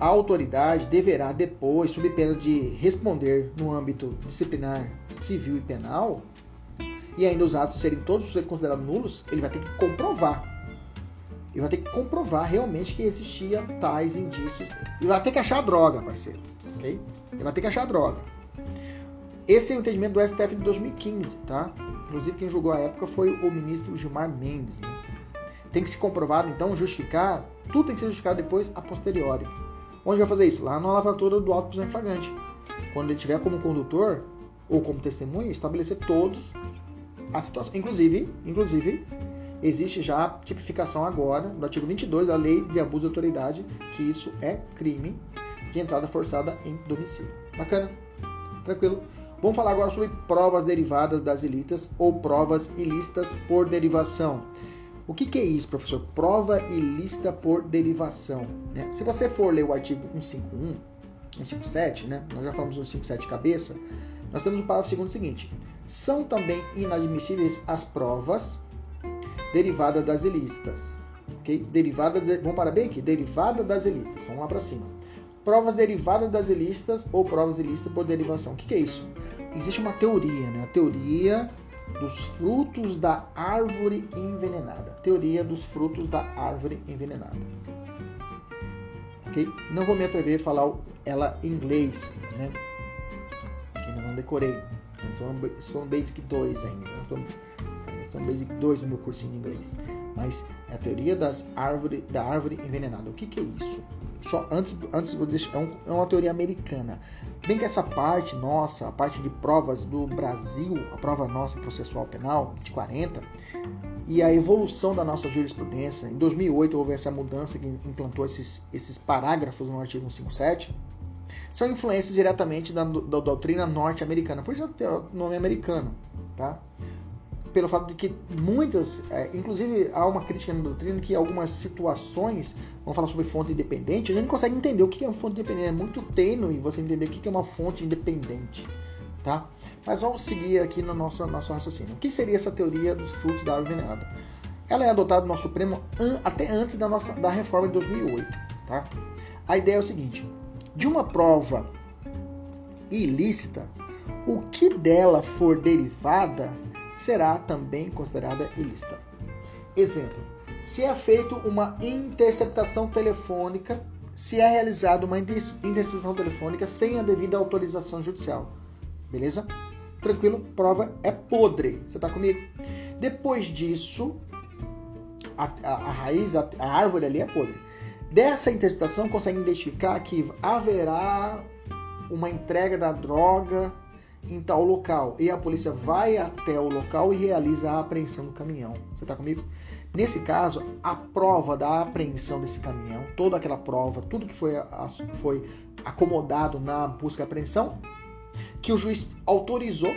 a autoridade deverá depois, sob pena de responder no âmbito disciplinar, civil e penal, e ainda os atos serem todos considerados nulos, ele vai ter que comprovar. Ele vai ter que comprovar realmente que existia tais indícios. Ele vai ter que achar a droga, parceiro. Ok? Ele vai ter que achar a droga. Esse é o entendimento do STF de 2015, tá? Inclusive quem julgou a época foi o ministro Gilmar Mendes. Né? Tem que se comprovar, então, justificar, tudo tem que ser justificado depois a posteriori. Onde vai fazer isso? Lá na lavratura do auto prisão em flagrante. Quando ele tiver como condutor ou como testemunha, estabelecer todos a situação. Inclusive, inclusive, existe já a tipificação agora, no artigo 22 da Lei de Abuso de Autoridade, que isso é crime de entrada forçada em domicílio. Bacana? Tranquilo? Vamos falar agora sobre provas derivadas das ilícitas ou provas ilícitas por derivação. O que, que, é isso, professor? Prova ilícita por derivação. Né? Se você for ler o artigo 151, 157, né? nós já falamos do 157 cabeça, nós temos o parágrafo segundo seguinte: são também inadmissíveis as provas derivadas das ilícitas. Ok? Derivada de, vamos para bem aqui? Derivada das ilícitas. Vamos lá para cima. Provas derivadas das ilícitas ou provas ilícitas por derivação. O que, que é isso? Existe uma teoria, né? A teoria dos frutos da árvore envenenada. Teoria dos frutos da árvore envenenada. Ok? Não vou me atrever a falar ela em inglês, né? Que ainda não decorei. Estou no Basic 2 ainda. Estou, estou no Basic 2 no meu cursinho de inglês. Mas é a teoria das árvore, da árvore envenenada. O que, que é isso? Só antes, antes vou deixar, é, um, é uma teoria americana. Bem que essa parte nossa, a parte de provas do Brasil, a prova nossa processual penal de 40, e a evolução da nossa jurisprudência, em 2008 houve essa mudança que implantou esses, esses parágrafos no artigo 157, são influências diretamente da, da doutrina norte-americana, por isso é o nome americano, tá? Pelo fato de que muitas, é, inclusive há uma crítica na doutrina que algumas situações, vamos falar sobre fonte independente, a gente não consegue entender o que é uma fonte independente, é muito tênue você entender o que é uma fonte independente, tá? Mas vamos seguir aqui no nosso, nosso raciocínio. O que seria essa teoria dos frutos da árvore envenenada? Ela é adotada no Supremo an, até antes da, nossa, da reforma de 2008, tá? A ideia é o seguinte, de uma prova ilícita, o que dela for derivada será também considerada ilícita. Exemplo: se é feita uma interceptação telefônica, se é realizada uma interceptação telefônica sem a devida autorização judicial. Beleza? Tranquilo? Prova é podre. Você está comigo? Depois disso, a, a, a raiz, a, a árvore ali é podre. Dessa interceptação, consegue identificar que haverá uma entrega da droga em tal local e a polícia vai até o local e realiza a apreensão do caminhão. Você está comigo? Nesse caso, a prova da apreensão desse caminhão, toda aquela prova, tudo que foi, foi acomodado na busca e apreensão, que o juiz autorizou,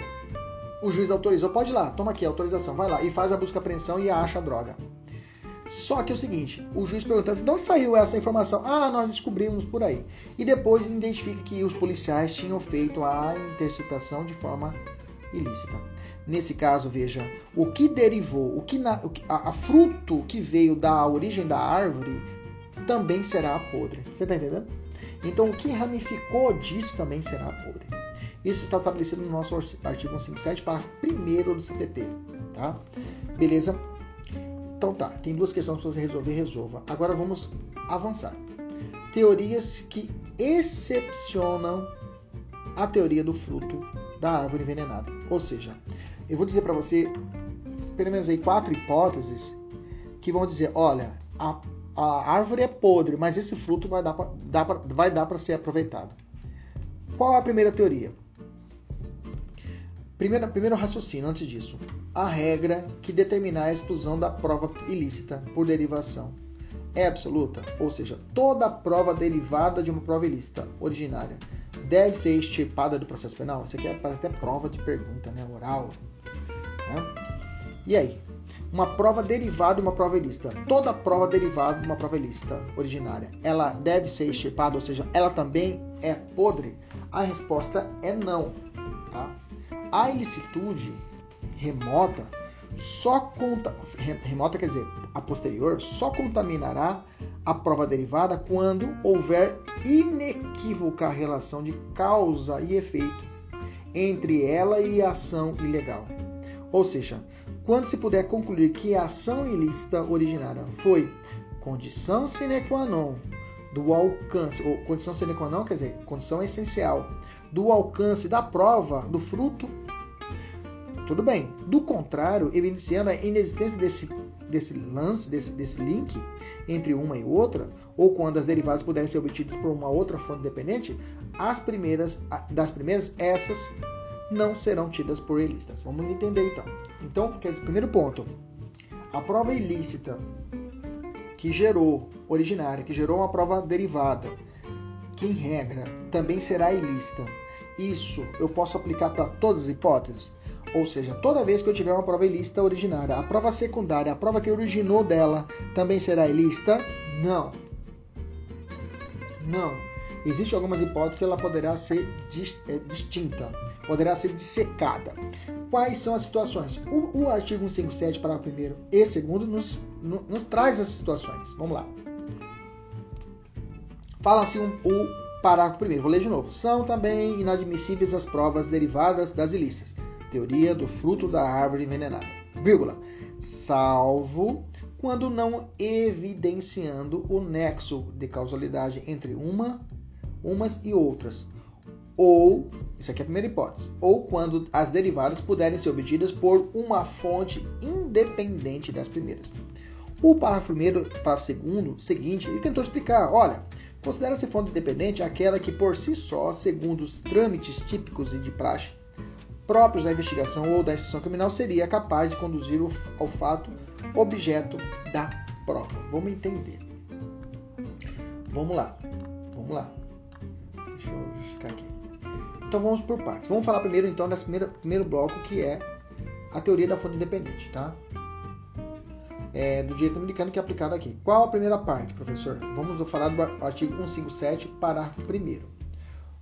o juiz autorizou, pode ir lá, toma aqui a autorização, vai lá e faz a busca e apreensão e acha a droga. Só que é o seguinte, o juiz pergunta, de onde saiu essa informação? Ah, nós descobrimos por aí. E depois identifica que os policiais tinham feito a interceptação de forma ilícita. Nesse caso, veja, o que derivou, o que, na, o a, a, fruto que veio da origem da árvore também será podre. Você está entendendo? Então, o que ramificou disso também será podre. Isso está estabelecido no nosso artigo 157, para primeiro do CPP, tá? Beleza? Então tá, tem duas questões para você resolver, resolva. Agora vamos avançar. Teorias que excepcionam a teoria do fruto da árvore envenenada. Ou seja, eu vou dizer para você pelo menos aí quatro hipóteses que vão dizer, olha, a, a árvore é podre, mas esse fruto vai dar para ser aproveitado. Qual é a primeira teoria? Primeiro, primeiro raciocínio antes disso. A regra que determinar a exclusão da prova ilícita por derivação é absoluta, ou seja, toda prova derivada de uma prova ilícita originária deve ser extirpada do processo penal. Isso aqui é, parece até prova de pergunta, né? Oral. Né? E aí? Uma prova derivada de uma prova ilícita. Toda prova derivada de uma prova ilícita originária, ela deve ser extirpada, ou seja, ela também é podre? A resposta é não. Tá? A ilicitude remota só conta, remota quer dizer a posterior só contaminará a prova derivada quando houver inequívoca relação de causa e efeito entre ela e a ação ilegal. Ou seja, quando se puder concluir que a ação ilícita originária foi condição sine qua non do alcance, ou condição sine qua non quer dizer condição essencial do alcance da prova do fruto tudo bem. Do contrário, evidenciando a inexistência desse, desse lance, desse, desse link entre uma e outra, ou quando as derivadas puderem ser obtidas por uma outra fonte dependente, as primeiras, das primeiras, essas não serão tidas por ilícitas. Vamos entender então. Então, quer dizer, primeiro ponto, a prova ilícita que gerou, originária, que gerou uma prova derivada, que em regra também será ilícita. Isso eu posso aplicar para todas as hipóteses? Ou seja, toda vez que eu tiver uma prova ilícita originária, a prova secundária, a prova que originou dela, também será ilícita? Não. Não. Existem algumas hipóteses que ela poderá ser é, distinta, poderá ser dissecada. Quais são as situações? O, o artigo 157, parágrafo 1 e 2 nos, nos, nos, traz essas situações. Vamos lá. Fala assim um, o parágrafo 1. Vou ler de novo. São também inadmissíveis as provas derivadas das ilícitas teoria do fruto da árvore envenenada, vírgula, salvo quando não evidenciando o nexo de causalidade entre uma, umas e outras, ou, isso aqui é a primeira hipótese, ou quando as derivadas puderem ser obtidas por uma fonte independente das primeiras. O parágrafo primeiro, parágrafo segundo, seguinte, ele tentou explicar, olha, considera-se fonte independente aquela que por si só, segundo os trâmites típicos e de praxe, próprios da investigação ou da instrução criminal seria capaz de conduzir ao fato objeto da prova. Vamos entender. Vamos lá. Vamos lá. Deixa eu justificar aqui. Então vamos por partes. Vamos falar primeiro então desse primeiro, primeiro bloco que é a teoria da fonte independente, tá? É, do direito americano que é aplicado aqui. Qual a primeira parte, professor? Vamos falar do artigo 157, parágrafo 1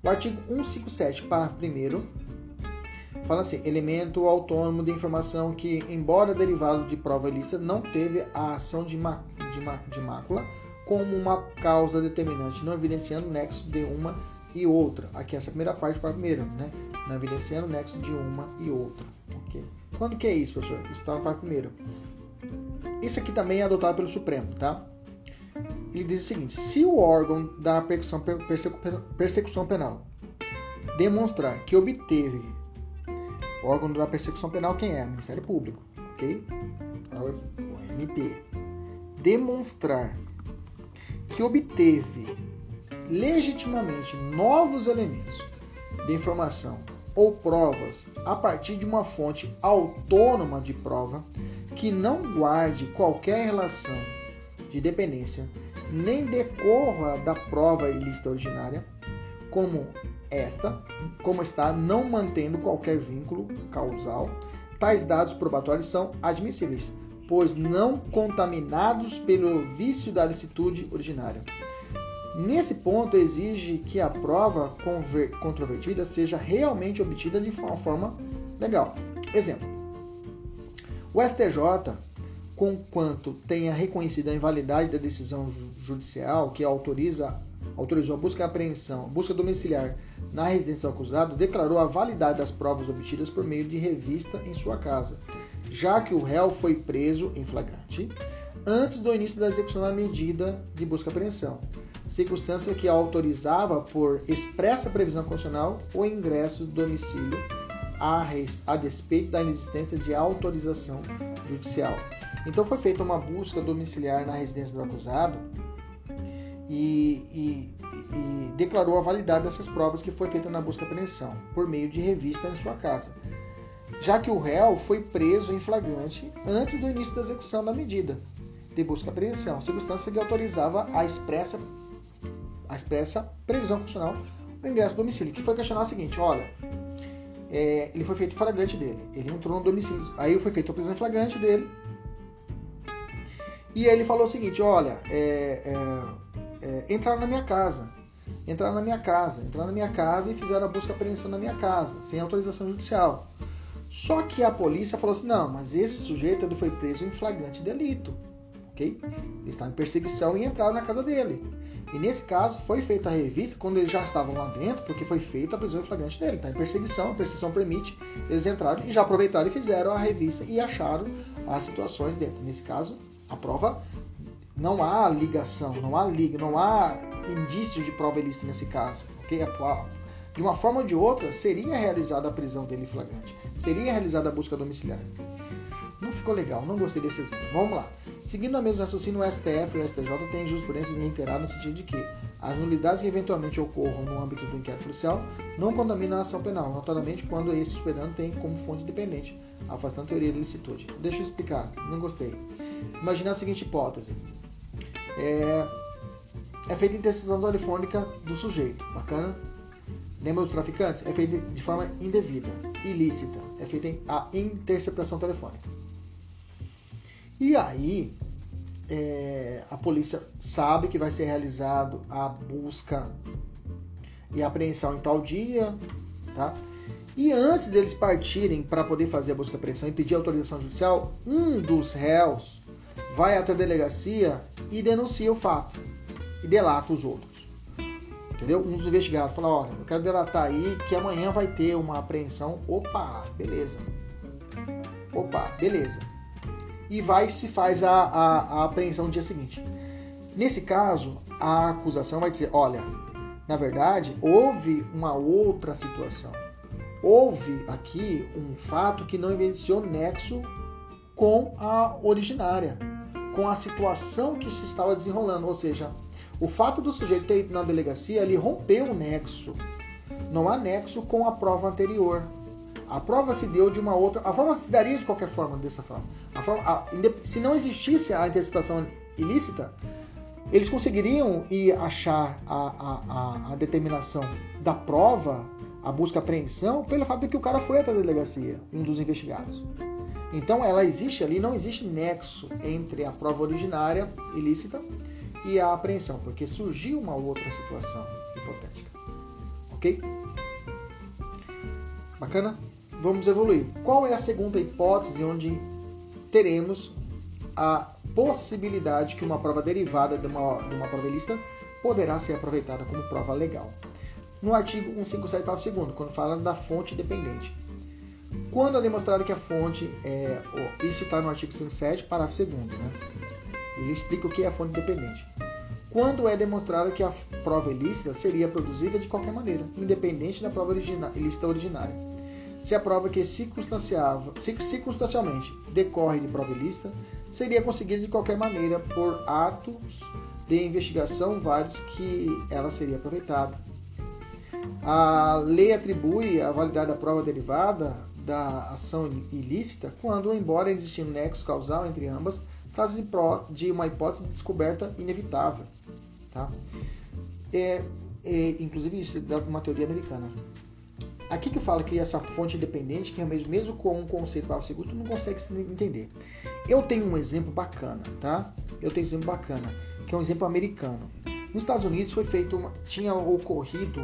O artigo 157, parágrafo 1 fala assim: elemento autônomo de informação que, embora derivado de prova ilícita, não teve a ação de, má, de, má, de mácula como uma causa determinante, não evidenciando o nexo de uma e outra. Aqui essa primeira parte para primeiro, né? Não evidenciando o nexo de uma e outra. Ok? Quando que é isso, professor? Isso está no parágrafo primeiro. Isso aqui também é adotado pelo Supremo, tá? Ele diz o seguinte: se o órgão da persecução, persecução penal demonstrar que obteve o órgão da persecução penal quem é? O Ministério Público, ok? O MP. Demonstrar que obteve legitimamente novos elementos de informação ou provas a partir de uma fonte autônoma de prova que não guarde qualquer relação de dependência nem decorra da prova ilícita originária, como esta, como está, não mantendo qualquer vínculo causal, tais dados probatórios são admissíveis. pois não contaminados pelo vício da licitude originária. Nesse ponto, exige que a prova controvertida seja realmente obtida de uma forma legal. Exemplo: o STJ, conquanto tenha reconhecido a invalidade da decisão judicial que autoriza, autorizou a busca e apreensão, busca domiciliar na residência do acusado, declarou a validade das provas obtidas por meio de revista em sua casa, já que o réu foi preso em flagrante antes do início da execução da medida de busca e apreensão, circunstância que autorizava por expressa previsão constitucional o ingresso do domicílio a, a despeito da inexistência de autorização judicial. Então foi feita uma busca domiciliar na residência do acusado e, e, e declarou a validade dessas provas que foi feita na busca apreensão por meio de revista em sua casa, já que o réu foi preso em flagrante antes do início da execução da medida de busca apreensão, circunstância que autorizava a expressa, a expressa previsão funcional do ingresso do domicílio, que foi questionar o seguinte, olha, é, ele foi feito flagrante dele, ele entrou no domicílio, aí foi feita a prisão em flagrante dele, e ele falou o seguinte, olha, é, é, é, entraram na minha casa, entraram na minha casa, entraram na minha casa e fizeram a busca e apreensão na minha casa, sem autorização judicial. Só que a polícia falou assim, não, mas esse sujeito ele foi preso em flagrante delito ok? Ele estava em perseguição e entraram na casa dele. E nesse caso foi feita a revista quando eles já estavam lá dentro, porque foi feita a prisão em flagrante dele. Está em perseguição, a perseguição permite, eles entraram e já aproveitaram e fizeram a revista e acharam as situações dentro. Nesse caso, a prova não há ligação, não há liga, não há indícios de prova ilícita nesse caso, ok? De uma forma ou de outra, seria realizada a prisão dele em flagrante, seria realizada a busca domiciliar. Não ficou legal, não gostei desse exemplo. Vamos lá. Seguindo a mesma raciocínio, o STF e o STJ têm jurisprudência de reiterar no sentido de que as nulidades que eventualmente ocorram no âmbito do inquérito policial não contaminam a ação penal, notadamente quando esse superando tem como fonte independente, afastando a teoria da licitude. Deixa eu explicar, não gostei. Imagina a seguinte hipótese. É, é feita interceptação telefônica do sujeito, bacana? Lembra dos traficantes? É feita de forma indevida, ilícita. É feita a interceptação telefônica. E aí, é, a polícia sabe que vai ser realizado a busca e apreensão em tal dia, tá? E antes deles partirem para poder fazer a busca e apreensão e pedir autorização judicial, um dos réus vai até a delegacia e denuncia o fato e delata os outros. Entendeu? Um dos investigados fala: Olha, eu quero delatar aí que amanhã vai ter uma apreensão. Opa, beleza. Opa, beleza e vai se faz a, a, a apreensão no dia seguinte. Nesse caso, a acusação vai dizer: olha, na verdade, houve uma outra situação. Houve aqui um fato que não evidenciou nexo com a originária, com a situação que se estava desenrolando. Ou seja, o fato do sujeito ter ido na delegacia, ele rompeu o nexo. Não há nexo com a prova anterior. A prova se deu de uma outra. A prova se daria de qualquer forma dessa forma. A forma a, se não existisse a interceptação ilícita, eles conseguiriam ir achar a, a, a, determinação da prova, a busca e apreensão, pelo fato de que o cara foi até a delegacia, um dos investigados. Então ela existe ali, não existe nexo entre a prova originária ilícita e a apreensão, porque surgiu uma outra situação hipotética. Ok? Bacana? Vamos evoluir. Qual é a segunda hipótese onde teremos a possibilidade que uma prova derivada de uma, de uma poderá ser aproveitada como prova legal? No artigo 157, parágrafo 2, quando fala da fonte dependente. Quando é demonstrado que a fonte é. Isso está no artigo 57, parágrafo 2, né? Ele explica o que é a fonte dependente. Quando é demonstrado que a prova ilícita seria produzida de qualquer maneira, independente da prova ilícita originária se a prova que circunstancialmente decorre de prova ilícita seria conseguida de qualquer maneira por atos de investigação vários que ela seria aproveitada. A lei atribui a validade da prova derivada da ação ilícita quando, embora existindo um nexo causal entre ambas, trata de uma hipótese de descoberta inevitável. Tá? É, é, inclusive, isso é uma teoria americana. Aqui que fala que essa fonte independente, que é mesmo, mesmo com um conceito básico seguro, tu não consegue entender. Eu tenho um exemplo bacana, tá? Eu tenho um exemplo bacana, que é um exemplo americano. Nos Estados Unidos foi feito, uma, tinha ocorrido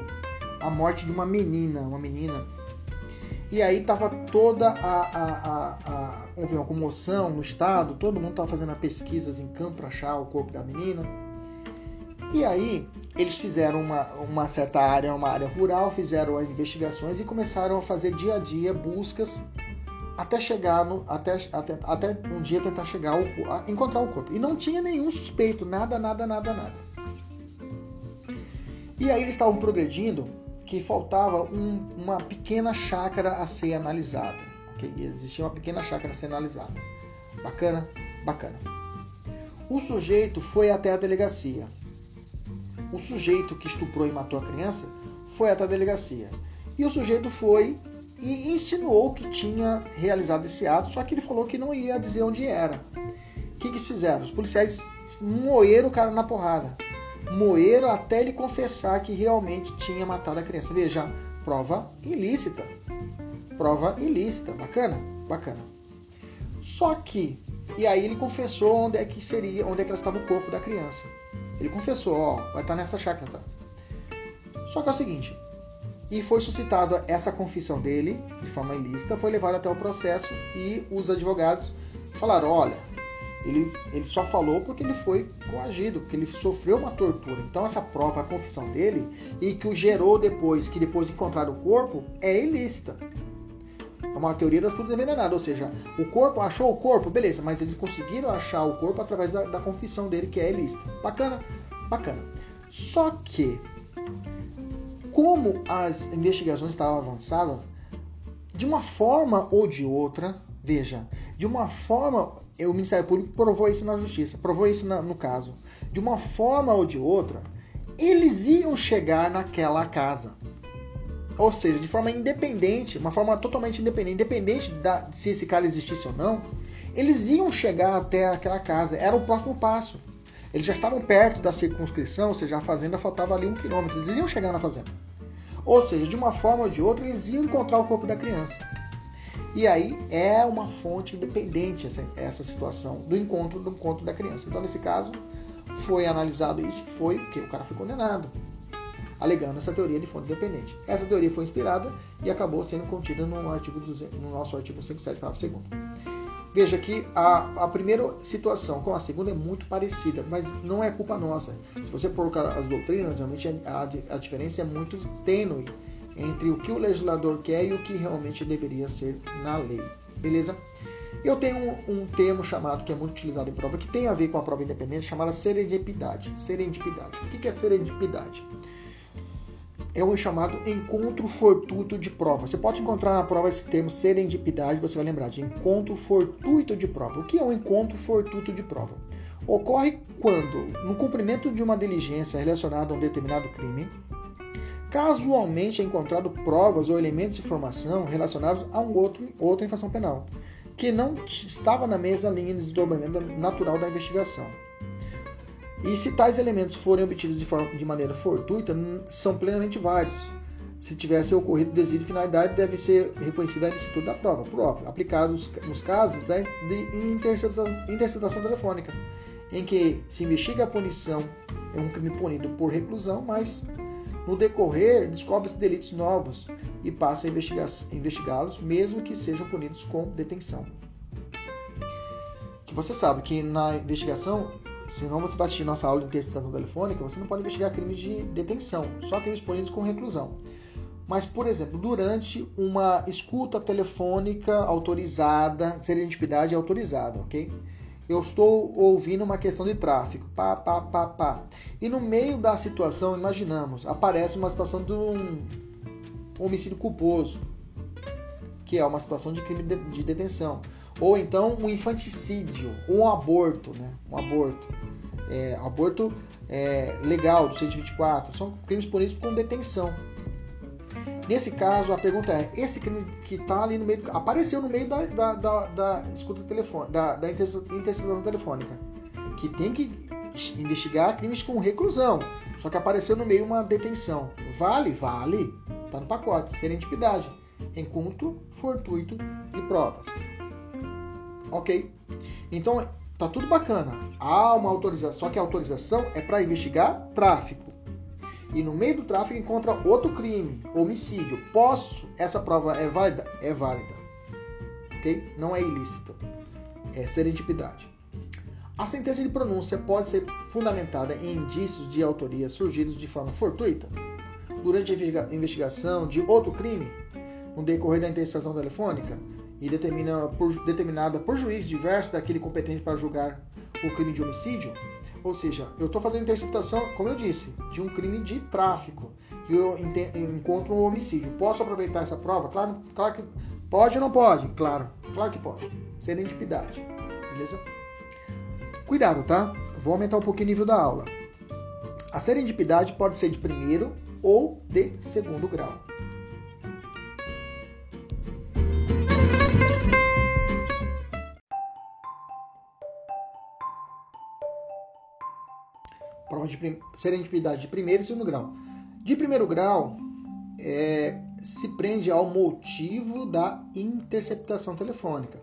a morte de uma menina, uma menina. E aí tava toda a, a, a, a uma comoção no estado, todo mundo tava fazendo pesquisas em campo para achar o corpo da menina. E aí eles fizeram uma, uma certa área, uma área rural, fizeram as investigações e começaram a fazer dia a dia buscas até chegar no, até, até, até um dia tentar chegar ao, encontrar o corpo. E não tinha nenhum suspeito, nada, nada, nada, nada. E aí eles estavam progredindo que faltava um, uma pequena chácara a ser analisada. Okay? Existia uma pequena chácara a ser analisada. Bacana? Bacana. O sujeito foi até a delegacia o sujeito que estuprou e matou a criança foi até a delegacia. E o sujeito foi e insinuou que tinha realizado esse ato, só que ele falou que não ia dizer onde era. O que, que eles fizeram? Os policiais moeram o cara na porrada. Moeram até ele confessar que realmente tinha matado a criança. Veja, prova ilícita. Prova ilícita. Bacana? Bacana. Só que, e aí ele confessou onde é que seria, onde é que estava o corpo da criança. Ele confessou, ó, vai estar nessa chácara, tá? Só que é o seguinte, e foi suscitada essa confissão dele, de forma ilícita, foi levado até o processo e os advogados falaram, olha, ele, ele só falou porque ele foi coagido, porque ele sofreu uma tortura. Então essa prova, a confissão dele, e que o gerou depois, que depois encontraram o corpo, é ilícita. É uma teoria das frutas envenenadas, ou seja, o corpo achou o corpo, beleza, mas eles conseguiram achar o corpo através da, da confissão dele, que é ilícita. Bacana, bacana. Só que, como as investigações estavam avançadas, de uma forma ou de outra, veja, de uma forma, o Ministério Público provou isso na justiça, provou isso na, no caso, de uma forma ou de outra, eles iam chegar naquela casa. Ou seja, de forma independente, uma forma totalmente independente, independente da, se esse cara existisse ou não, eles iam chegar até aquela casa, era o próximo passo. Eles já estavam perto da circunscrição, ou seja, a fazenda faltava ali um quilômetro, eles iam chegar na fazenda. Ou seja, de uma forma ou de outra, eles iam encontrar o corpo da criança. E aí é uma fonte independente essa, essa situação do encontro do encontro da criança. Então, nesse caso, foi analisado isso, foi que o cara foi condenado alegando essa teoria de fonte independente. Essa teoria foi inspirada e acabou sendo contida no, artigo, no nosso artigo 57, parágrafo 2 Veja que a, a primeira situação com a segunda é muito parecida, mas não é culpa nossa. Se você colocar as doutrinas, realmente a, a diferença é muito tênue entre o que o legislador quer e o que realmente deveria ser na lei. Beleza? Eu tenho um, um, termo chamado, que é muito utilizado em prova, que tem a ver com a prova independente, chamada serendipidade. Serendipidade. O que é serendipidade? É o chamado encontro fortuito de prova. Você pode encontrar na prova esse termo serendipidade, você vai lembrar de encontro fortuito de prova. O que é um encontro fortuito de prova? Ocorre quando, no cumprimento de uma diligência relacionada a um determinado crime, casualmente é encontrado provas ou elementos de informação relacionados a um outro, outra infração penal, que não estava na mesma linha de desdobramento natural da investigação. E se tais elementos forem obtidos de, forma, de maneira fortuita, são plenamente válidos. Se tivesse ocorrido desvio de finalidade, deve ser reconhecida a licitude da prova, prova aplicados nos casos de interceptação, interceptação telefônica, em que se investiga a punição, é um crime punido por reclusão, mas no decorrer descobre-se delitos novos e passa a investigá-los, mesmo que sejam punidos com detenção. Que você sabe que na investigação se não você vai assistir nossa aula de interpretação telefônica, você não pode investigar crimes de detenção, só crimes punidos com reclusão. Mas, por exemplo, durante uma escuta telefônica autorizada, serendipidade autorizada, ok? Eu estou ouvindo uma questão de tráfico, pá, pá, pá, pá. E no meio da situação, imaginamos, aparece uma situação de um homicídio culposo, que é uma situação de crime de detenção ou então um infanticídio, um aborto, né? Um aborto. É, aborto é, legal do 124, são crimes punidos com detenção. Nesse caso, a pergunta é: esse crime que está ali no meio, apareceu no meio da, da, da, da escuta telefônica, da, da interceptação telefônica, que tem que investigar crimes com reclusão, só que apareceu no meio uma detenção. Vale? Vale. Está no pacote. Serendipidade. Encontro fortuito de provas. Ok. Então, tá tudo bacana. Há uma autorização, só que a autorização é para investigar tráfico. E no meio do tráfico encontra outro crime, homicídio. Posso? Essa prova é válida? É válida. Ok? Não é ilícita. É serendipidade. A sentença de pronúncia pode ser fundamentada em indícios de autoria surgidos de forma fortuita durante a investigação de outro crime no decorrer da interceptação telefônica e determina por, determinada por juiz diverso daquele competente para julgar o crime de homicídio. Ou seja, eu estou fazendo interceptação, como eu disse, de um crime de tráfico e eu, eu encontro um homicídio. Posso aproveitar essa prova? Claro, claro que pode ou não pode? Claro, claro que pode. Serendipidade. Beleza? Cuidado, tá? Vou aumentar um pouquinho o nível da aula. A serendipidade pode ser de primeiro ou de segundo grau. Prova de serendipidade de primeiro e segundo grau. De primeiro grau, é, se prende ao motivo da interceptação telefônica,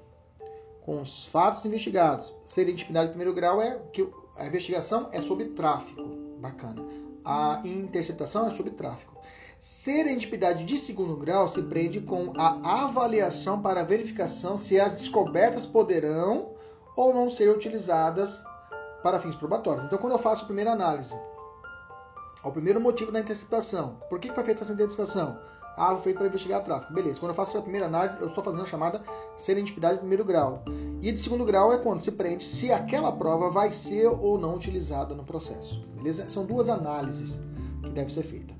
com os fatos investigados. Serendipidade de primeiro grau é que a investigação é sobre tráfico. Bacana a interceptação é sobre tráfico. Serendipidade de segundo grau se prende com a avaliação para verificação se as descobertas poderão ou não ser utilizadas para fins probatórios. Então, quando eu faço a primeira análise, o primeiro motivo da interceptação, por que foi feita essa interceptação? Ah, foi feito para investigar tráfico. Beleza, quando eu faço a primeira análise, eu estou fazendo a chamada serendipidade de primeiro grau. E de segundo grau é quando se prende se aquela prova vai ser ou não utilizada no processo. Beleza? São duas análises que devem ser feitas.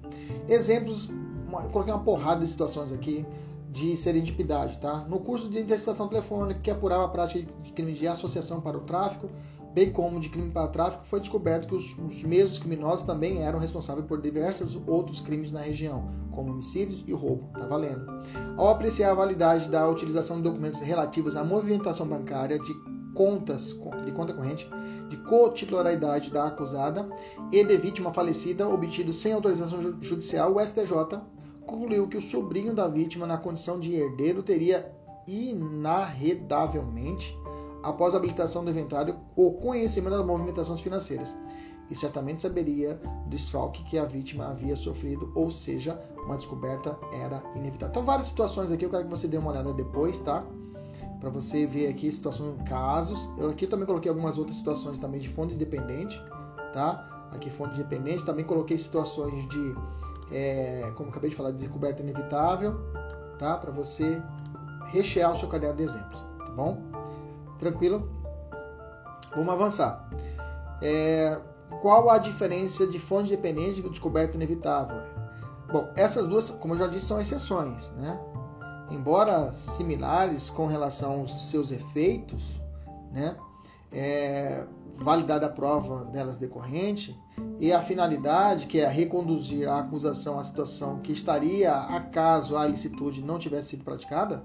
Exemplos, eu coloquei uma porrada de situações aqui de serendipidade, tá? No curso de interceptação telefônica que apurava a prática de crime de associação para o tráfico, bem como de crime para tráfico, foi descoberto que os, os, mesmos criminosos também eram responsáveis por diversos outros crimes na região, como homicídios e roubo. Tá valendo. Ao apreciar a validade da utilização de documentos relativos à movimentação bancária de contas de conta corrente, de cotitularidade da acusada e de vítima falecida obtido sem autorização judicial, o STJ concluiu que o sobrinho da vítima, na condição de herdeiro, teria inarredavelmente após a habilitação do inventário, o conhecimento das movimentações financeiras e certamente saberia do desfalque que a vítima havia sofrido, ou seja, uma descoberta era inevitável. Então, várias situações aqui, eu quero que você dê uma olhada depois, tá? Para você ver aqui situações, casos. Eu aqui também coloquei algumas outras situações também de fonte independente, tá? Aqui fonte independente, também coloquei situações de, é, como acabei de falar, de descoberta inevitável, tá? Para você rechear o seu caderno de exemplos, tá bom? Tranquilo? Vamos avançar. É, qual a diferença de fonte dependente e descoberta inevitável? Bom, essas duas, como eu já disse, são exceções, né? Embora similares com relação aos seus efeitos, né? É, validada a prova delas decorrente e a finalidade, que é reconduzir a acusação à situação que estaria acaso a ilicitude não tivesse sido praticada,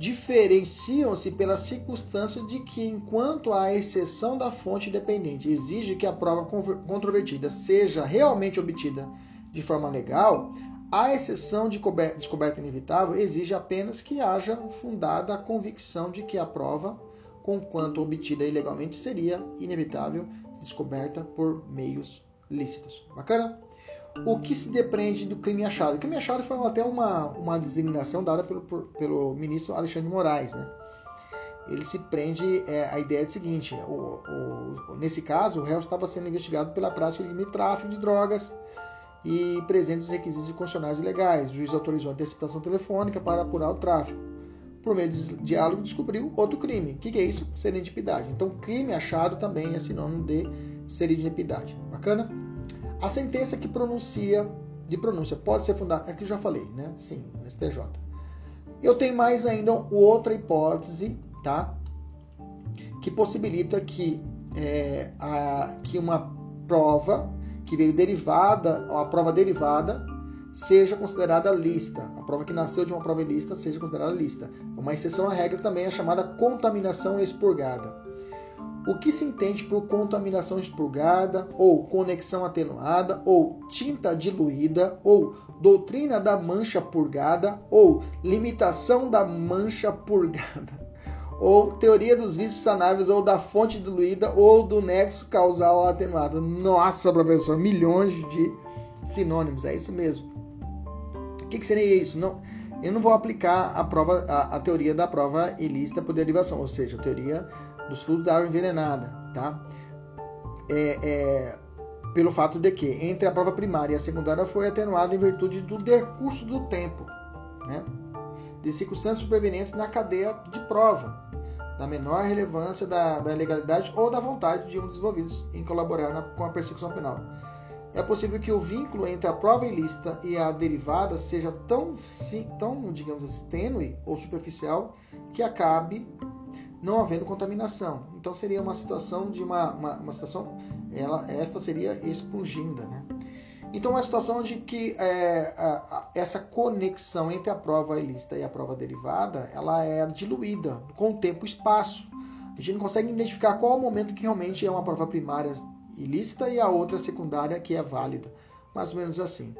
diferenciam-se pela circunstância de que, enquanto a exceção da fonte dependente exige que a prova controvertida seja realmente obtida de forma legal, a exceção de descoberta inevitável exige apenas que haja fundada a convicção de que a prova, conquanto obtida ilegalmente, seria inevitável descoberta por meios lícitos. Bacana? O que se depreende do crime achado. O crime achado foi até uma, uma designação dada pelo, pelo ministro Alexandre de Moraes. Né? Ele se prende é, a ideia do seguinte: o, o, nesse caso, o réu estava sendo investigado pela prática de tráfico de drogas e presentes os requisitos constitucionais e legais. O juiz autorizou a antecipação telefônica para apurar o tráfico. Por meio de diálogo, descobriu outro crime. O que, que é isso? Serendipidade. Então, crime achado também é sinônimo de serendipidade. Bacana? A sentença que pronuncia, de pronúncia, pode ser fundada, é já falei, né? Sim, STJ. Eu tenho mais ainda outra hipótese, tá? Que possibilita que, é, a, que uma prova que veio derivada, a prova derivada, seja considerada lista. A prova que nasceu de uma prova ilícita seja considerada lista. Uma exceção à regra também é chamada contaminação expurgada. O que se entende por contaminação expurgada, ou conexão atenuada, ou tinta diluída, ou doutrina da mancha purgada, ou limitação da mancha purgada, ou teoria dos vícios sanáveis, ou da fonte diluída, ou do nexo causal atenuado. Nossa, professor, milhões de sinônimos, é isso mesmo. O que, que seria isso? Não, eu não vou aplicar a, prova, a, a teoria da prova ilícita por derivação, ou seja, a teoria dos fluidos da água envenenada, tá? É, é, pelo fato de que entre a prova primária e a secundária foi atenuada em virtude do decurso do tempo, né? de circunstâncias supervenientes na cadeia de prova, da menor relevância da, da legalidade ou da vontade de um dos envolvidos em colaborar na, com a persecução penal. É possível que o vínculo entre a prova ilícita e a derivada seja tão, tão digamos assim, tênue ou superficial que acabe não havendo contaminação. Então seria uma situação de uma, uma, uma situação, ela, esta seria expunginda, né? Então uma situação de que é, a, a, essa conexão entre a prova ilícita e a prova derivada, ela é diluída com o tempo e espaço. A gente não consegue identificar qual é o momento que realmente é uma prova primária ilícita e a outra secundária que é válida. Mais ou menos assim.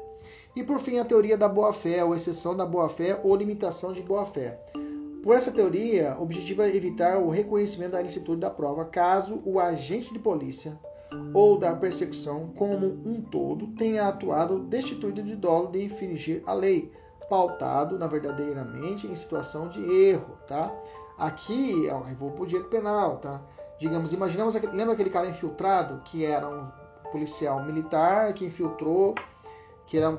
E por fim, a teoria da boa-fé, ou exceção da boa-fé, ou limitação de boa-fé. Por essa teoria, o objetivo é evitar o reconhecimento da ilicitude da prova caso o agente de polícia ou da persecução como um todo tenha atuado destituído de dolo de infringir a lei, pautado na verdadeiramente em situação de erro, tá? Aqui, eu vou para o direito penal, tá? Digamos, imaginamos, lembra aquele cara infiltrado que era um policial militar que infiltrou que era,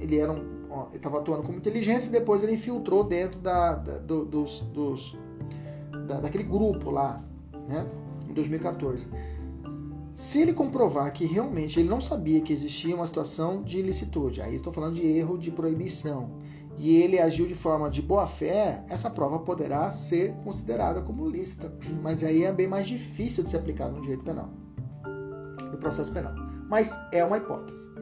ele era um, estava atuando como inteligência e depois ele infiltrou dentro da, da do, dos, dos da, daquele grupo lá, né, em 2014. Se ele comprovar que realmente ele não sabia que existia uma situação de ilicitude, aí estou falando de erro de proibição, e ele agiu de forma de boa fé, essa prova poderá ser considerada como lícita. Mas aí é bem mais difícil de se aplicar no direito penal, no processo penal. Mas é uma hipótese.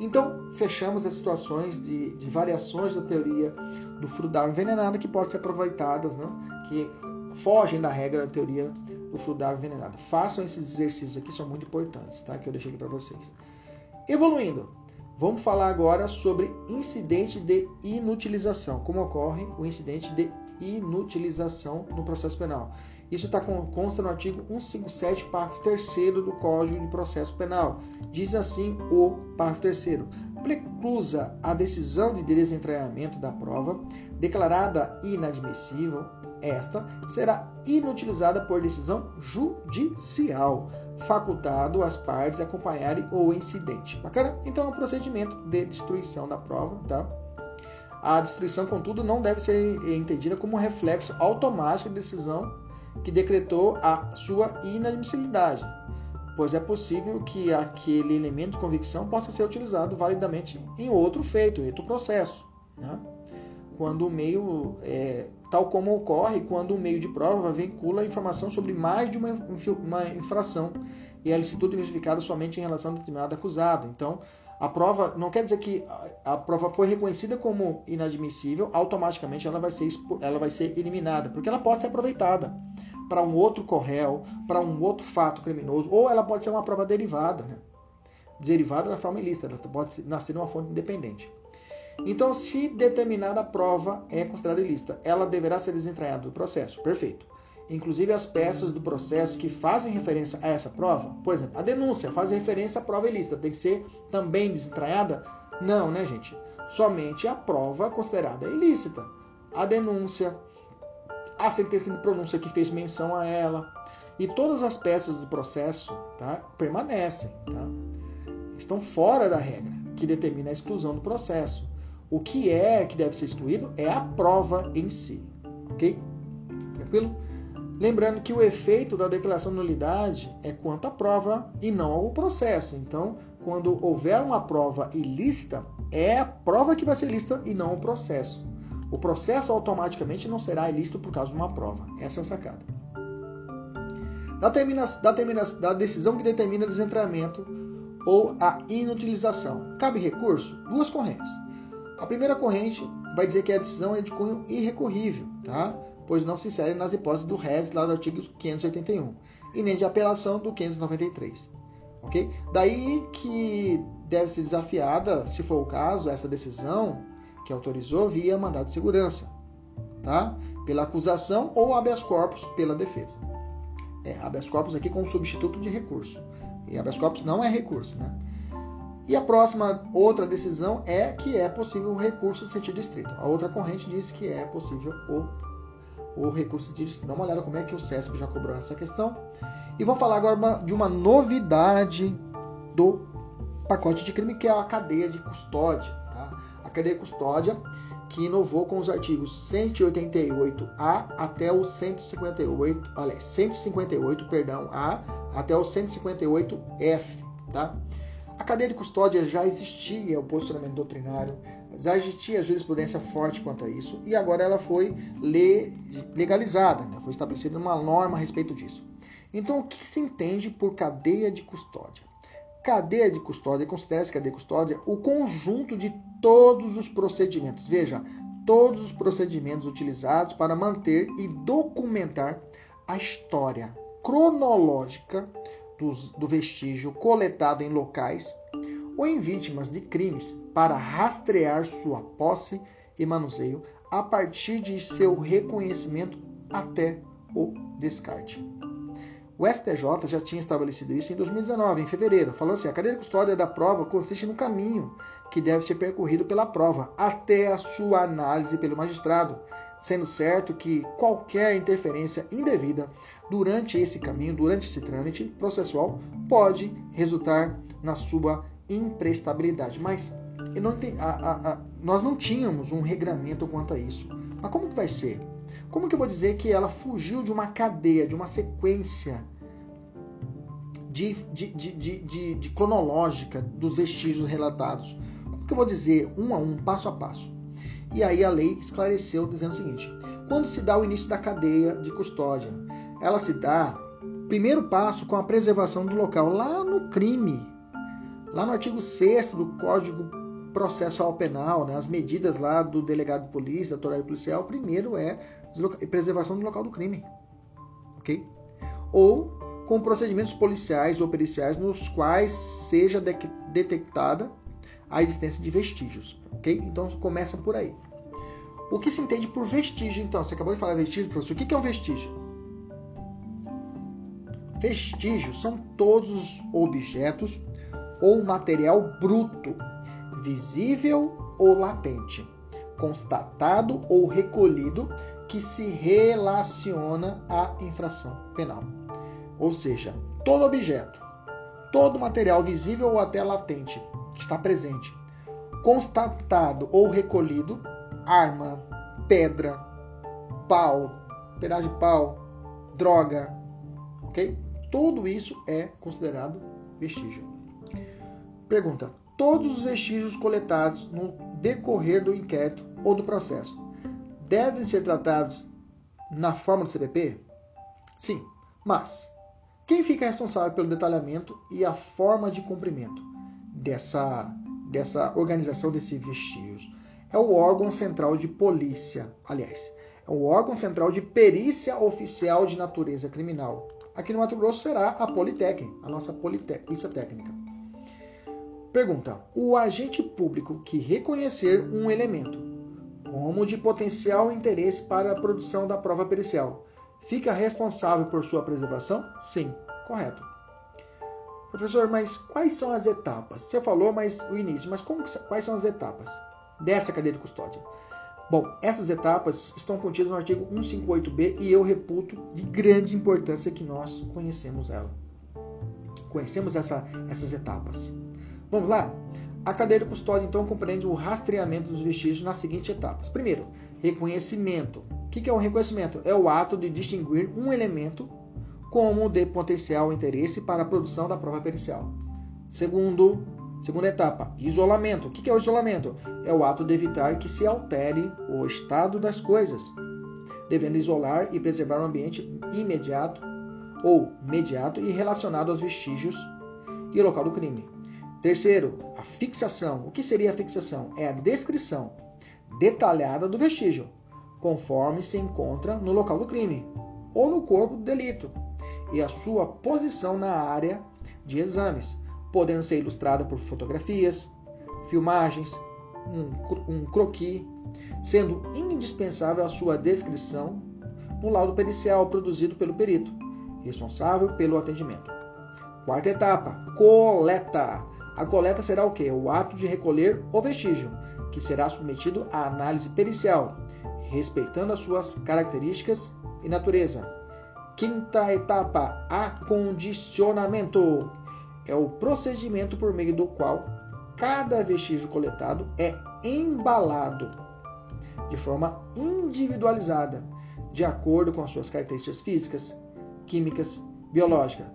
Então, fechamos as situações de, de variações da teoria do frutal envenenado que podem ser aproveitadas, né? que fogem da regra da teoria do frutal envenenado. Façam esses exercícios aqui, são muito importantes, tá? que eu deixei aqui para vocês. Evoluindo, vamos falar agora sobre incidente de inutilização. Como ocorre o incidente de inutilização no processo penal. Isso está consta no artigo 157, parágrafo 3 do Código de Processo Penal. Diz assim o parágrafo 3 Preclusa a decisão de desentranhamento da prova, declarada inadmissível, esta será inutilizada por decisão judicial, facultado às partes acompanharem o incidente. Bacana? Então é um procedimento de destruição da prova, tá? A destruição, contudo, não deve ser entendida como um reflexo automático da decisão que decretou a sua inadmissibilidade, pois é possível que aquele elemento de convicção possa ser utilizado validamente em outro feito, em outro processo. Né? Quando o meio, é, tal como ocorre quando o meio de prova vincula informação sobre mais de uma, uma infração e a licitude verificada somente em relação a determinado acusado. Então, a prova não quer dizer que a prova foi reconhecida como inadmissível, automaticamente ela vai ser, ela vai ser eliminada, porque ela pode ser aproveitada para um outro corréu, para um outro fato criminoso, ou ela pode ser uma prova derivada, né? derivada da forma ilícita, ela pode nascer numa fonte independente. Então, se determinada prova é considerada ilícita, ela deverá ser desentranhada do processo. Perfeito. Inclusive as peças do processo que fazem referência a essa prova, por exemplo, a denúncia faz referência à prova ilícita, tem que ser também desentranhada? Não, né, gente? Somente a prova considerada ilícita. A denúncia, a sentença de pronúncia que fez menção a ela e todas as peças do processo tá, permanecem, tá? estão fora da regra que determina a exclusão do processo. O que é que deve ser excluído é a prova em si, ok? Tranquilo? Lembrando que o efeito da declaração de nulidade é quanto à prova e não ao processo. Então, quando houver uma prova ilícita, é a prova que vai ser ilícita e não o processo. O processo automaticamente não será ilícito por causa de uma prova. Essa é a sacada. Da, termina, da, termina, da decisão que determina o desentramento ou a inutilização. Cabe recurso? Duas correntes. A primeira corrente vai dizer que a decisão é de cunho irrecorrível, tá? pois não se insere nas hipóteses do RES lá do artigo 581 e nem de apelação do 593. Ok? Daí que deve ser desafiada, se for o caso, essa decisão que autorizou via mandado de segurança, tá? pela acusação ou habeas corpus pela defesa. É, habeas corpus aqui como substituto de recurso. E habeas corpus não é recurso, né? E a próxima outra decisão é que é possível o recurso de sentido estrito. A outra corrente diz que é possível o, o recurso de. Dá uma olhada como é que o CESP já cobrou essa questão. E vou falar agora de uma novidade do pacote de crime, que é a cadeia de custódia. A cadeia de custódia que inovou com os artigos 188A até o 158, olha, 158, perdão, A até o 158F, tá? A cadeia de custódia já existia o posicionamento doutrinário, já existia jurisprudência forte quanto a isso, e agora ela foi legalizada, né? foi estabelecida uma norma a respeito disso. Então, o que se entende por cadeia de custódia? Cadeia de custódia, considera-se cadeia de custódia o conjunto de todos os procedimentos. Veja, todos os procedimentos utilizados para manter e documentar a história cronológica dos, do vestígio coletado em locais ou em vítimas de crimes para rastrear sua posse e manuseio a partir de seu reconhecimento até o descarte. O STJ já tinha estabelecido isso em 2019, em fevereiro, falando assim: a cadeia de custódia da prova consiste no caminho que deve ser percorrido pela prova até a sua análise pelo magistrado, sendo certo que qualquer interferência indevida durante esse caminho, durante esse trâmite processual, pode resultar na sua imprestabilidade. Mas não a, a, a, nós não tínhamos um regramento quanto a isso. Mas como que vai ser? Como que eu vou dizer que ela fugiu de uma cadeia, de uma sequência de, de, de, de, cronológica dos vestígios relatados? Que eu vou dizer um a um, passo a passo? E aí a lei esclareceu dizendo o seguinte: quando se dá o início da cadeia de custódia, ela se dá primeiro passo com a preservação do local lá no crime, lá no artigo 6 do Código Processual Penal, né, as medidas lá do delegado de polícia, da autoridade policial, primeiro é preservação do local do crime. Ok? Ou com procedimentos policiais ou periciais nos quais seja de detectada a existência de vestígios. Ok? Então começa por aí. O que se entende por vestígio, então? Você acabou de falar vestígio, professor. O que é um vestígio? Vestígios são todos os objetos ou material bruto, visível ou latente, constatado ou recolhido que se relaciona à infração penal. Ou seja, todo objeto, todo material visível ou até latente está presente, constatado ou recolhido, arma, pedra, pau, pedaço de pau, droga, ok? Tudo isso é considerado vestígio. Pergunta: todos os vestígios coletados no decorrer do inquérito ou do processo devem ser tratados na forma do CPP? Sim, mas quem fica responsável pelo detalhamento e a forma de cumprimento dessa, dessa organização desses vestígios? É o órgão central de polícia, aliás, é o órgão central de perícia oficial de natureza criminal. Aqui no Mato Grosso será a Politec, a nossa Polícia Técnica. Pergunta: o agente público que reconhecer um elemento como de potencial interesse para a produção da prova pericial. Fica responsável por sua preservação? Sim, correto. Professor, mas quais são as etapas? Você falou, mas o início, mas como, quais são as etapas dessa cadeia de custódia? Bom, essas etapas estão contidas no artigo 158b e eu reputo de grande importância que nós conhecemos ela. Conhecemos essa, essas etapas. Vamos lá? A cadeia de custódia, então, compreende o rastreamento dos vestígios nas seguintes etapas. Primeiro, reconhecimento. O que é o reconhecimento? É o ato de distinguir um elemento como de potencial interesse para a produção da prova pericial. Segundo, segunda etapa, isolamento. O que é o isolamento? É o ato de evitar que se altere o estado das coisas, devendo isolar e preservar o ambiente imediato ou mediato e relacionado aos vestígios e ao local do crime. Terceiro, a fixação. O que seria a fixação? É a descrição detalhada do vestígio, conforme se encontra no local do crime ou no corpo do delito, e a sua posição na área de exames, podendo ser ilustrada por fotografias, filmagens, um, um croquis, sendo indispensável a sua descrição no laudo pericial produzido pelo perito, responsável pelo atendimento. Quarta etapa, coleta. A coleta será o quê? O ato de recolher o vestígio, que será submetido à análise pericial, respeitando as suas características e natureza. Quinta etapa, acondicionamento. É o procedimento por meio do qual cada vestígio coletado é embalado de forma individualizada, de acordo com as suas características físicas, químicas, biológicas,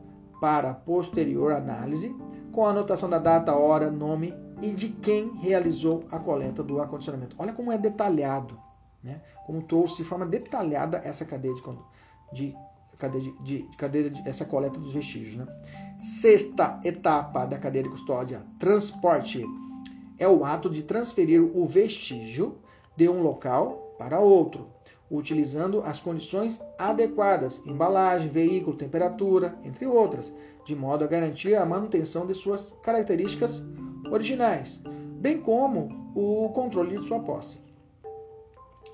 para posterior análise, com a anotação da data, hora, nome e de quem realizou a coleta do acondicionamento. Olha como é detalhado, né? como trouxe de forma detalhada essa cadeia de, de cadeia de, de, de cadeia de, essa coleta dos vestígios. Né? Sexta etapa da cadeia de custódia, transporte, é o ato de transferir o vestígio de um local para outro, utilizando as condições adequadas, embalagem, veículo, temperatura, entre outras, de modo a garantir a manutenção de suas características originais, bem como o controle de sua posse.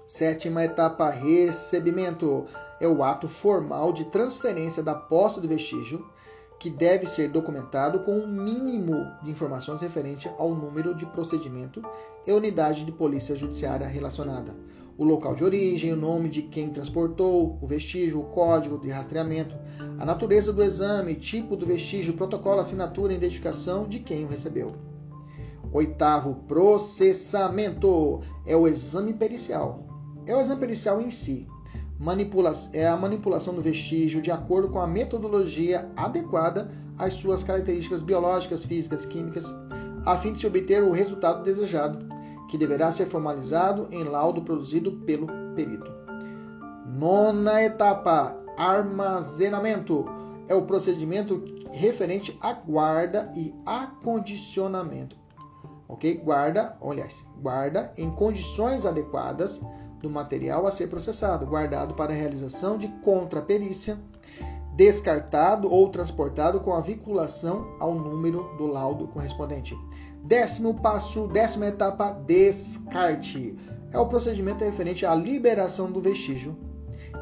Sétima etapa, recebimento, é o ato formal de transferência da posse do vestígio, que deve ser documentado com um mínimo de informações referente ao número de procedimento e unidade de polícia judiciária relacionada, o local de origem, o nome de quem transportou o vestígio, o código de rastreamento, a natureza do exame, tipo do vestígio, protocolo, assinatura e identificação de quem o recebeu. Oitavo, processamento é o exame pericial. É o exame pericial em si. Manipula é a manipulação do vestígio de acordo com a metodologia adequada às suas características biológicas, físicas, químicas, a fim de se obter o resultado desejado que deverá ser formalizado em laudo produzido pelo perito. Nona etapa: armazenamento. É o procedimento referente à guarda e acondicionamento. Ok? Guarda, aliás, guarda em condições adequadas do material a ser processado, guardado para realização de contraperícia, descartado ou transportado com a vinculação ao número do laudo correspondente. Décimo passo, décima etapa, descarte. É o procedimento referente à liberação do vestígio,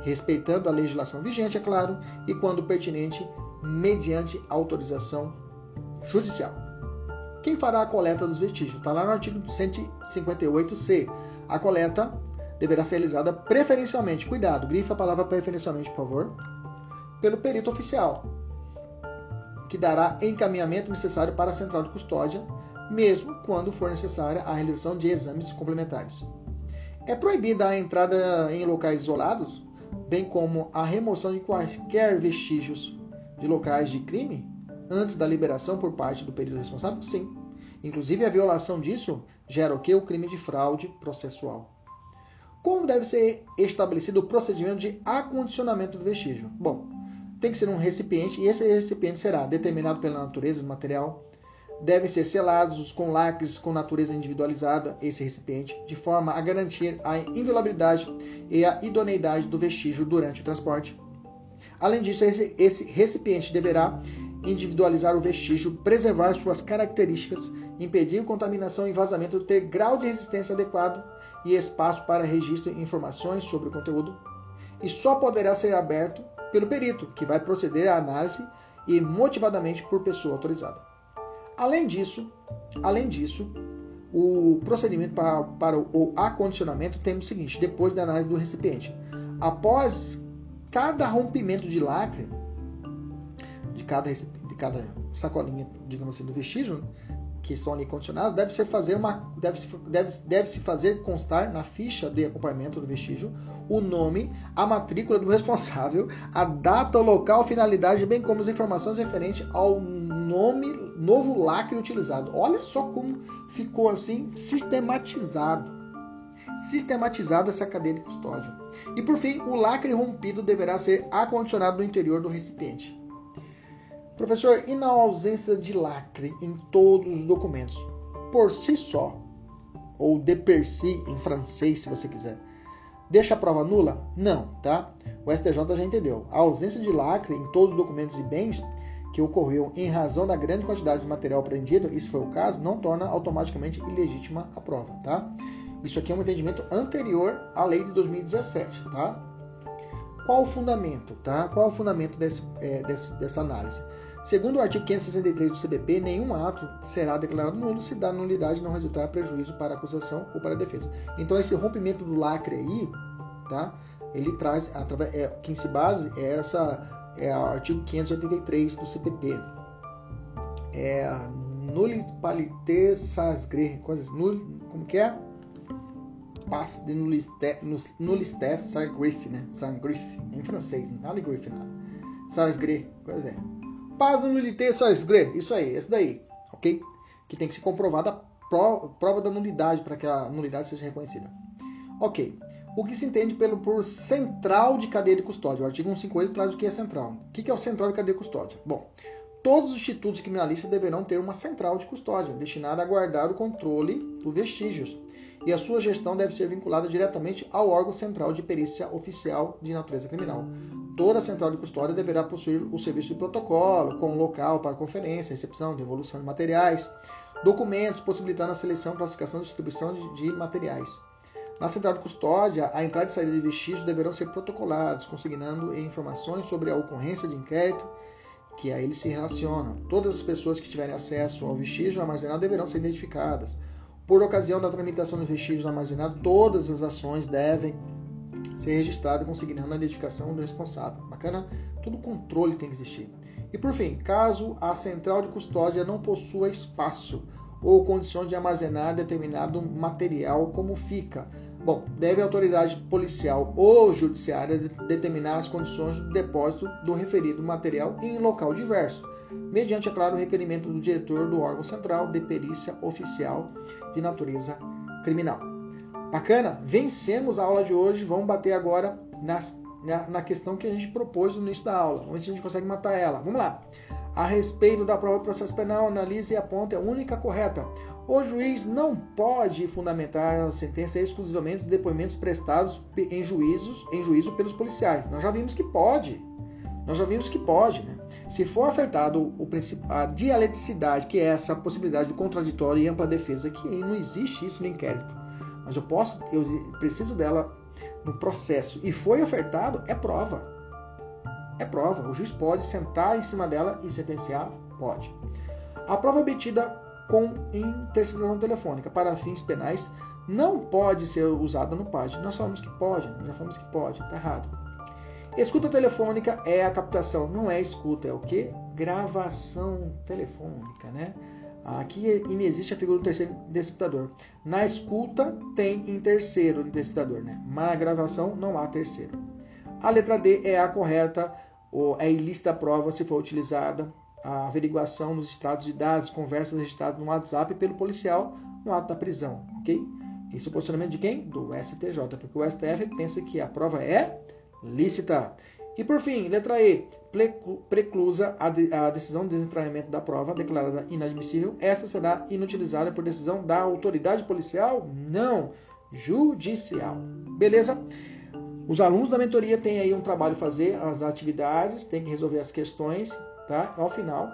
respeitando a legislação vigente, é claro, e quando pertinente, mediante autorização judicial. Quem fará a coleta dos vestígios? Está lá no artigo 158c. A coleta deverá ser realizada preferencialmente, cuidado, grifa a palavra preferencialmente, por favor, pelo perito oficial, que dará encaminhamento necessário para a central de custódia mesmo quando for necessária a realização de exames complementares. É proibida a entrada em locais isolados, bem como a remoção de quaisquer vestígios de locais de crime antes da liberação por parte do perito responsável? Sim. Inclusive, a violação disso gera o que? O crime de fraude processual. Como deve ser estabelecido o procedimento de acondicionamento do vestígio? Bom, tem que ser um recipiente e esse recipiente será determinado pela natureza do material, devem ser selados com lacres com natureza individualizada esse recipiente, de forma a garantir a inviolabilidade e a idoneidade do vestígio durante o transporte. Além disso, esse, esse recipiente deverá individualizar o vestígio, preservar suas características, impedir contaminação e vazamento, ter grau de resistência adequado e espaço para registro e informações sobre o conteúdo, e só poderá ser aberto pelo perito, que vai proceder à análise e motivadamente por pessoa autorizada. Além disso, além disso, o procedimento para, para o acondicionamento tem o seguinte: depois da análise do recipiente, após cada rompimento de lacre de cada, de cada sacolinha, digamos assim, do vestígio, que estão ali condicionados, deve se fazer uma deve deve, deve -se fazer constar na ficha de acompanhamento do vestígio o nome, a matrícula do responsável, a data, o local, finalidade, bem como as informações referentes ao nome, novo lacre utilizado. Olha só como ficou assim sistematizado. Sistematizado essa cadeia de custódia. E por fim, o lacre rompido deverá ser acondicionado no interior do recipiente. Professor, e na ausência de lacre em todos os documentos, por si só, ou de per si em francês, se você quiser, deixa a prova nula? Não, tá? O STJ já entendeu. A ausência de lacre em todos os documentos e bens que ocorreu em razão da grande quantidade de material apreendido, isso foi o caso, não torna automaticamente ilegítima a prova, tá? Isso aqui é um entendimento anterior à lei de 2017, tá? Qual o fundamento, tá? Qual o fundamento desse, é, desse, dessa análise? Segundo o artigo 563 do CBP, nenhum ato será declarado nulo se da nulidade não resultar prejuízo para a acusação ou para a defesa. Então esse rompimento do lacre aí, tá? Ele traz, através, é, quem se base é essa, é o artigo 583 do CPP. É nulis palité sasgre, coisas, nul, como que é? Passe de nulistef sargrif, né? Sargrif, em francês, nada de grif, nada. Sargre, coisa é. Paz nulité sargre, isso aí, esse daí, ok? Que tem que ser comprovada a prova da nulidade para que a nulidade seja reconhecida. Ok. O que se entende pelo, por central de cadeia de custódia? O artigo 158 traz o que é central. O que é o central de cadeia de custódia? Bom, todos os institutos criminalistas deverão ter uma central de custódia, destinada a guardar o controle dos vestígios, e a sua gestão deve ser vinculada diretamente ao órgão central de perícia oficial de natureza criminal. Toda central de custódia deverá possuir o serviço de protocolo, com local para conferência, recepção, devolução de materiais, documentos possibilitando a seleção, classificação e distribuição de, de materiais. Na central de custódia, a entrada e saída de vestígios deverão ser protocolados, consignando informações sobre a ocorrência de inquérito que a ele se relacionam. Todas as pessoas que tiverem acesso ao vestígio armazenado deverão ser identificadas. Por ocasião da tramitação dos vestígios armazenados, todas as ações devem ser registradas, consignando a identificação do responsável. Bacana? Todo controle tem que existir. E por fim, caso a central de custódia não possua espaço ou condições de armazenar determinado material, como fica Bom, deve a autoridade policial ou judiciária determinar as condições de depósito do referido material em local diverso, mediante, é claro, o requerimento do diretor do órgão central de perícia oficial de natureza criminal. Bacana? Vencemos a aula de hoje. Vamos bater agora nas, na, na questão que a gente propôs no início da aula. Vamos ver se a gente consegue matar ela. Vamos lá. A respeito da prova do processo penal, analise e aponte a única correta. O juiz não pode fundamentar a sentença exclusivamente dos depoimentos prestados em, juízos, em juízo pelos policiais. Nós já vimos que pode. Nós já vimos que pode. Né? Se for afetado o, a dialeticidade, que é essa possibilidade de contraditório e ampla defesa, que não existe isso no inquérito. Mas eu posso, eu preciso dela no processo. E foi ofertado, é prova. É prova. O juiz pode sentar em cima dela e sentenciar? Pode. A prova obtida com interceptação telefônica para fins penais não pode ser usada no PAD. Nós falamos que pode, já falamos que pode, está errado. Escuta telefônica é a captação, não é escuta, é o que? Gravação telefônica, né? Aqui inexiste a figura do terceiro interceptador. Na escuta tem em terceiro interceptador, né? Mas na gravação não há terceiro. A letra D é a correta, ou é ilícita a prova se for utilizada a averiguação nos extratos de dados, conversas registradas no WhatsApp pelo policial no ato da prisão, ok? Esse é o posicionamento de quem? Do STJ, porque o STF pensa que a prova é lícita. E por fim, letra E, preclusa a, de, a decisão de desentranhamento da prova declarada inadmissível. Esta será inutilizada por decisão da autoridade policial? Não, judicial. Beleza? Os alunos da mentoria têm aí um trabalho a fazer, as atividades, têm que resolver as questões tá? Ao final,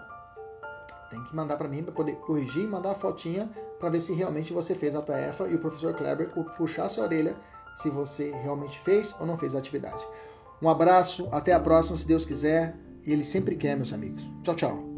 tem que mandar para mim para poder corrigir e mandar a fotinha para ver se realmente você fez a tarefa e o professor Kleber puxar a sua orelha se você realmente fez ou não fez a atividade. Um abraço, até a próxima, se Deus quiser, e Ele sempre quer, meus amigos. Tchau, tchau.